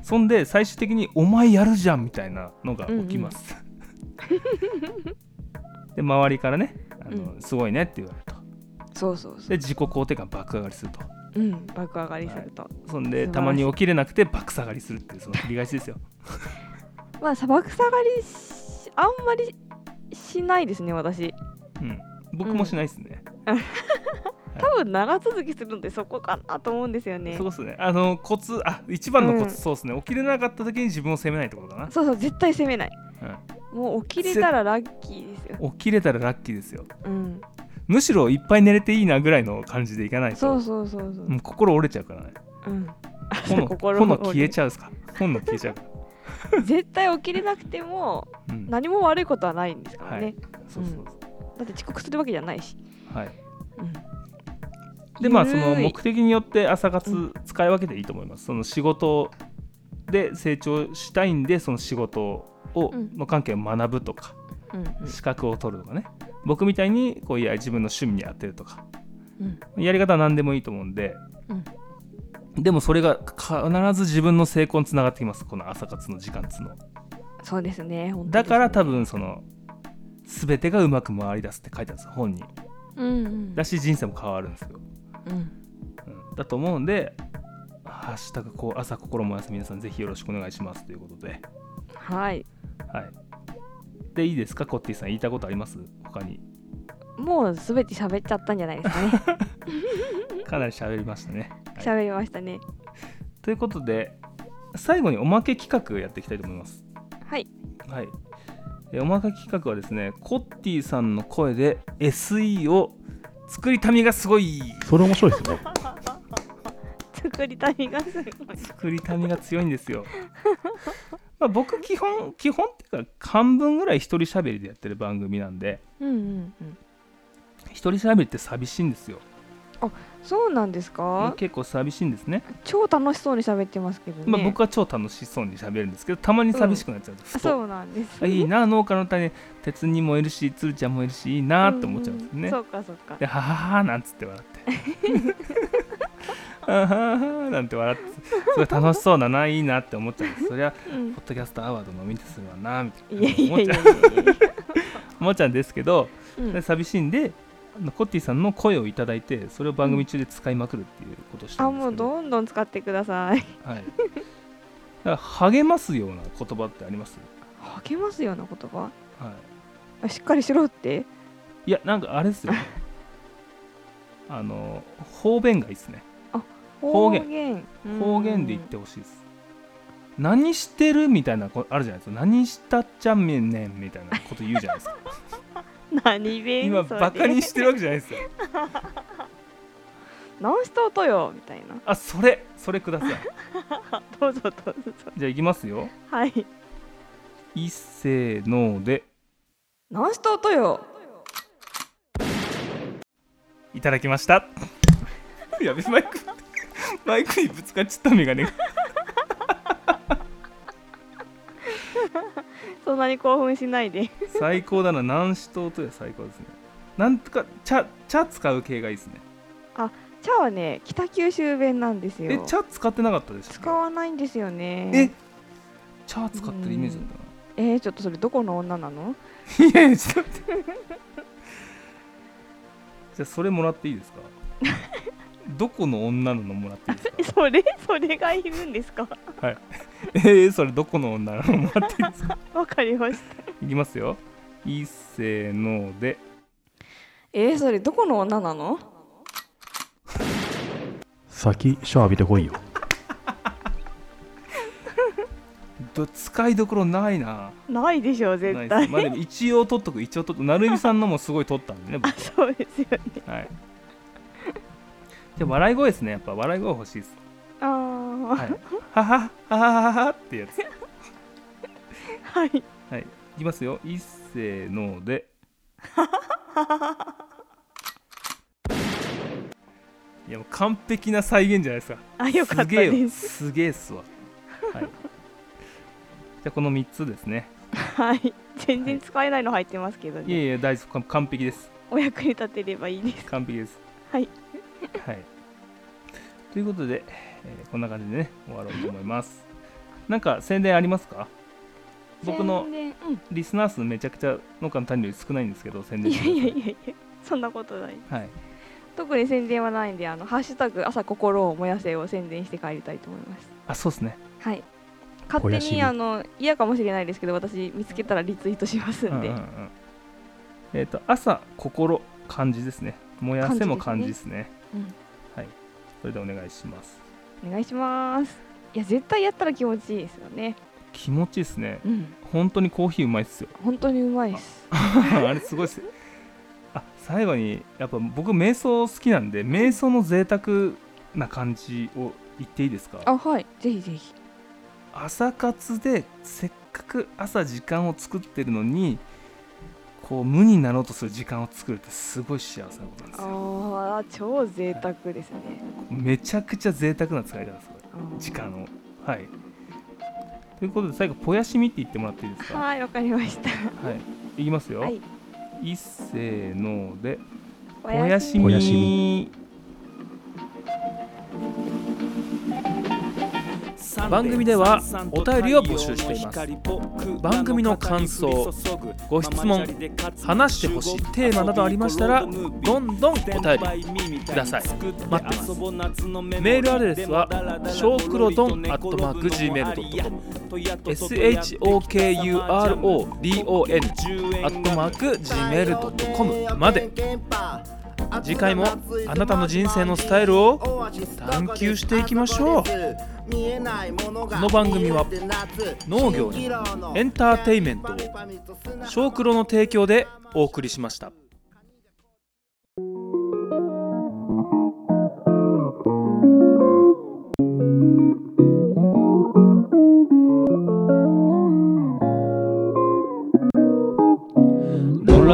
A: い。そんで最終的に「お前やるじゃん」みたいなのが起きます、で周りからねあの、
B: う
A: すごいねって言われると。
B: そうそうそう。
A: で自己肯定感爆上がりすると。
B: うん爆上がりすると。
A: そんでたまに起きれなくて爆下がりするっていうその繰り返しですよ。
B: まあ砂漠下がりしあんまりしないですね私。
A: うん僕もしないですね、
B: 多分長続きするのってそこかなと思うんですよね
A: そう。ですねあのコツあ一番のコツ、
B: うん
A: そうですね起きれなかった時に自分を責めないってことかな、
B: そうそう絶対責めない。
A: うん
B: もう起きれたらラッキーですよ。
A: 起きれたらラッキーですよ
B: うん。
A: むしろいっぱい寝れていいなぐらいの感じでいかないと
B: そうそうそうそう。
A: 心折れちゃうからね
B: うん。
A: 炎
B: 心
A: 炎消えちゃうっすか？炎消えちゃう
B: 絶対起きれなくても
A: うん、
B: 何も悪いことはないんですからね。
A: そうそう
B: だって遅刻するわけじゃないし。
A: はい。
B: うん。
A: でまあその目的によって朝活
B: う
A: 使い分けていいと思います、その仕事で成長したいんでその仕事を
B: うん。
A: の関係を学ぶとか、
B: うん
A: 資格を取るとかね。僕みたいにこういや自分の趣味に当てるとか。
B: うん。
A: やり方は何でもいいと思うんで、でもそれが必ず自分の成功につながってきますこの朝活の時間っつうのは
B: そうですね。本当
A: だから多。分その全てがうまく回り出すって書いてあるんです本に
B: うんうん。
A: だし人生も変わるんですよ、
B: うん。
A: うん、だと思うんで「ハッシュタグこう朝心燃やす皆さんぜひよろしくお願いします」ということで
B: はい。
A: はいでいいですか？コッティさん言いたいことあります？他に
B: もうすべて喋っちゃったんじゃないですかね。
A: かなり喋りましたね、はい
B: 喋りましたね。
A: ということで最後におまけ企画やっていきたいと思います
B: はい。
A: はいえおまけ企画はですねコッティさんの声で SE を作りたみがすごい
C: それ面白いですね。
B: 作りたいがすごい。
A: 作りたみが強いんですよ まあ僕基本基本っていうか半分ぐらい一人喋りでやってる番組なんで
B: うんうんうん。
A: 一人喋りって寂しいんですよ
B: そうなんですか？
A: 結構寂しいんですね、
B: 超楽しそうに喋ってますけどね。
A: まあ、僕は超楽しそうに喋るんですけどたまに寂しくなっちゃうんです、ふと
B: あそうなんです。
A: あいいな農家の種鉄人もいるしつるちゃんもいるし いいなって思っちゃうんですね、
B: そうかそうか。
A: ではははなんつって笑ってあはははなんて笑ってすごい楽しそうだないいなって思っちゃうんですそりゃ
B: うん
A: ポッドキャストアワードのみでするわなみたいな思っちゃ。思っちゃうんですけど、
B: うん
A: で寂しいんでコッティさんの声をいただいてそれを番組中で使いまくるっていうことをしてる
B: あもう
A: ん。ですけど、
B: どんどん使ってください。
A: はい、だから励ますような言葉ってあります、
B: 励ますような言葉？
A: は
B: あしっかりしろって？
A: い、いやなんかあれですよ あの方便がいいですね。方
B: 方
A: 言。
B: 言。
A: 方言で言ってほしいです。何してる？みたいなこあるじゃないですか。何したっちゃんめんねんみたいなこと言うじゃないですか。
B: うん。何弁
A: 今バカにしてるわけじゃないですよ
B: 何しとうとよみたいな。
A: あそれそれください
B: どうぞどうぞ。
A: じゃあいきますよ
B: はい。
A: 一せーので
B: 何しとうとよ。
A: いただきましたやべマイクマイクにぶつかっちゃったメガネが
B: そんなに興奮しないで。
A: 最高だな南市島とや最高ですねなんとか茶茶使う系がいいですね
B: 茶はね北九州弁なんですよ。
A: え茶使ってなかったでし
B: 使
A: た
B: わないんですよね。
A: え茶使ってるイメージだったな
B: えー、ちょっとそれどこの女なの？
A: いやいやちょっと待ってじゃあそれもらっていいですか？どこの女ののもらっていいですか？
B: それそれがいるんですか？
A: えー、それどこの女ののもらっていいですか？
B: わかりました。
A: いきますよ。いっせーので。
B: えー、それどこの女なの？
C: 先シャワー浴びてこいよ。
A: ど使いどころないな。
B: ないでしょ
A: ない
B: 絶対
A: まあ一応取っとく。一応取っとく。なるみさんのもすごい取ったんでね
B: そうですよね。
A: はいじゃあ笑い声ですね。やっぱ笑い声欲しいです。
B: あー。
A: はい。ははははははってやつ
B: はい
A: はいいきますよいっせーのでいやもう完璧な再現じゃないですか
B: あよかった
A: すげえよ
B: です
A: すげえっすわはいじゃあこの3つですね
B: はい全然使えないの入ってますけどね
A: いやいや大丈夫完完璧です
B: お役に立てればいいです
A: 完璧です
B: はい
A: はい。ということで、えーこんな感じでね終わろうと思います。なんか宣伝ありますか？僕の
B: 宣伝
A: リスナー数めちゃくちゃ農家の種より少ないんですけど宣伝してくださ
B: やいやいやいやそんなことない。
A: はい。
B: 特に宣伝はないんであのハッシュタグ朝心を燃やせを宣伝して帰りたいと思います。
A: あそうですね。
B: はい。勝手
C: 肥やしに
B: にあの嫌かもしれないですけど私見つけたらリツイートしますんで、
A: うんうんうん。えっ、と朝心漢字ですね。燃やせも漢字ですね
B: うん
A: それでお願いします。
B: お願いします。いや絶対やったら気持ちいいですよね。
A: 気持ちいいですね。
B: うん。
A: 本当にコーヒーうまいっすよ。
B: 本当にうまいです。
A: あれすごいっす。あ最後にやっぱ僕瞑想好きなんで瞑想の贅沢な感じを言っていいですか？
B: あはい。ぜひぜひ。
A: 朝活でせっかく朝時間を作ってるのにこう無になろうとする時間を作るってすごい幸せなことなんですよ。
B: ああ超贅沢ですね。
A: めちゃくちゃ贅沢な使い方です時間を。はい。ということで最後ぽやしみって言ってもらっていいですか？
B: はいわかりました。
A: はい。いきますよ、
B: はい。
A: いっせーので
B: お
A: ぽやしみ番組ではお便りを募集しています。番組の感想ご質問話してほしいテーマなどありましたらどんどんお便りください。待ってます。メールアドレスはショークロドンアットマーク Gmail.com SHOKURODON アットマーク Gmail.com まで。次回もあなたの人生のスタイルを探求していきましょう
D: こ
A: この番組は農業にエンターテインメントを小黒の提供でお送りしました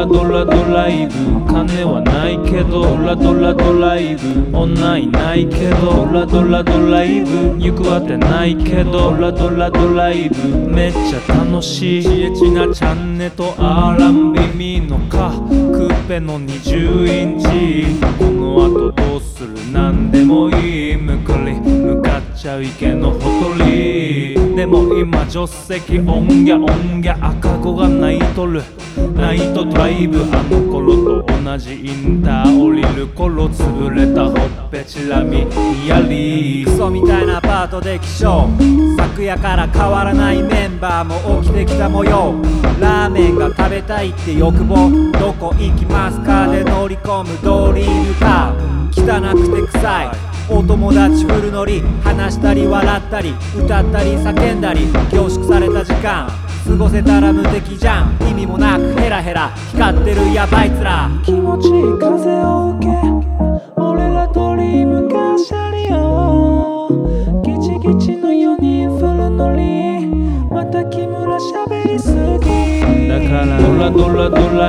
A: ラドラドライブ金はないけど。ドラドラドライブ。女いないけど。ドラドラドライブ。行くあてないけど。ドラドラドライブ。めっちゃ楽しい。ちえちなチャンネルとアーランビミのカクーペの20インチ。この後どうする？なんでもいい。むくり向かっちゃう池のほとり。でも今助手席オンギャオンギャ赤子が泣いとるナイトドライブあの頃と同じインター降りる頃潰れたほっぺちらみにやり
E: クソみたいなパートで起床昨夜から変わらないメンバーも起きてきた模様ラーメンが食べたいって欲望どこ行きます。かで乗り込むドリームカー汚くて臭いお友達フル乗り話したり笑ったり歌ったり叫んだり凝縮された時間。過ごせたら無敵じゃん。意味もなくヘラヘラ光ってるヤバいつら。
A: 気持ちいい風を受け俺らドリーム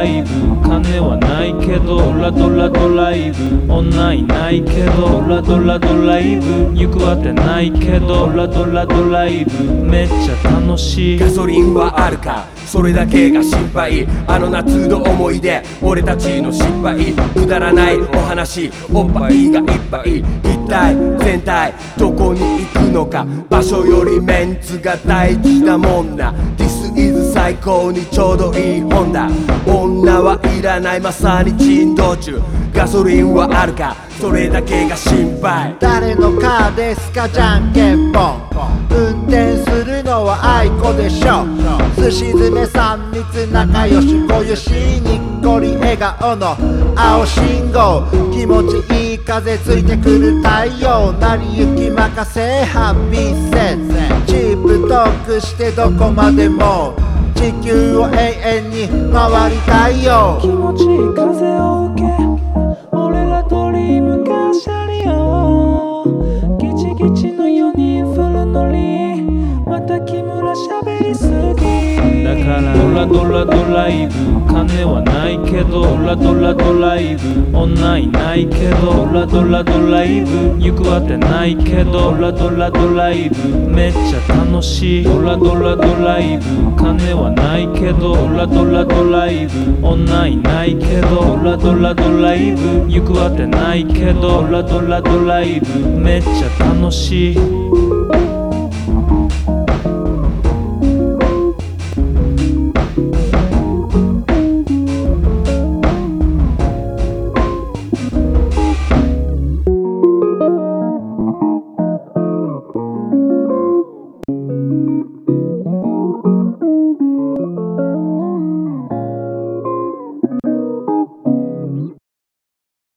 A: ライブ。金はないけどラドラドライブ。女いないけどラドラドライブ。行くあてないけどラドラドライブ。めっちゃ楽しい。
F: ガソリンはあるか。それだけが心配。あの夏の思い出。俺たちの失敗。くだらないお話。おっぱいがいっぱい。一体全体どこに行くのか。場所よりメンツが大事だもんな。ディスイズ最高にちょうどいい本だ。女はいらないまさに珍道中。ガソリンはあるか。それだけが心配。
D: 誰のカーですか？じゃんけんぽん。運転するのは愛子でしょ寿司詰め3密仲良し。こゆしにっこり笑顔の青信号。気持ちいい風ついてくる太陽。成り行き任せハッピーセンス太くしてどこまでも。地球を永遠に回りたいよ。
G: 気持ちいい風を受け
A: ラドラドライブ金はないけど。ドラドラドライブ女いないけど。ドラドラドライブ行くあてないけど。ドラドラドライブめっちゃ楽しい。ドラドラドライブ金はないけど。ドラドラドライブ女いないけど。ドラドラドライブ行くあてないけど。ドラドラドライブめっちゃ楽しい。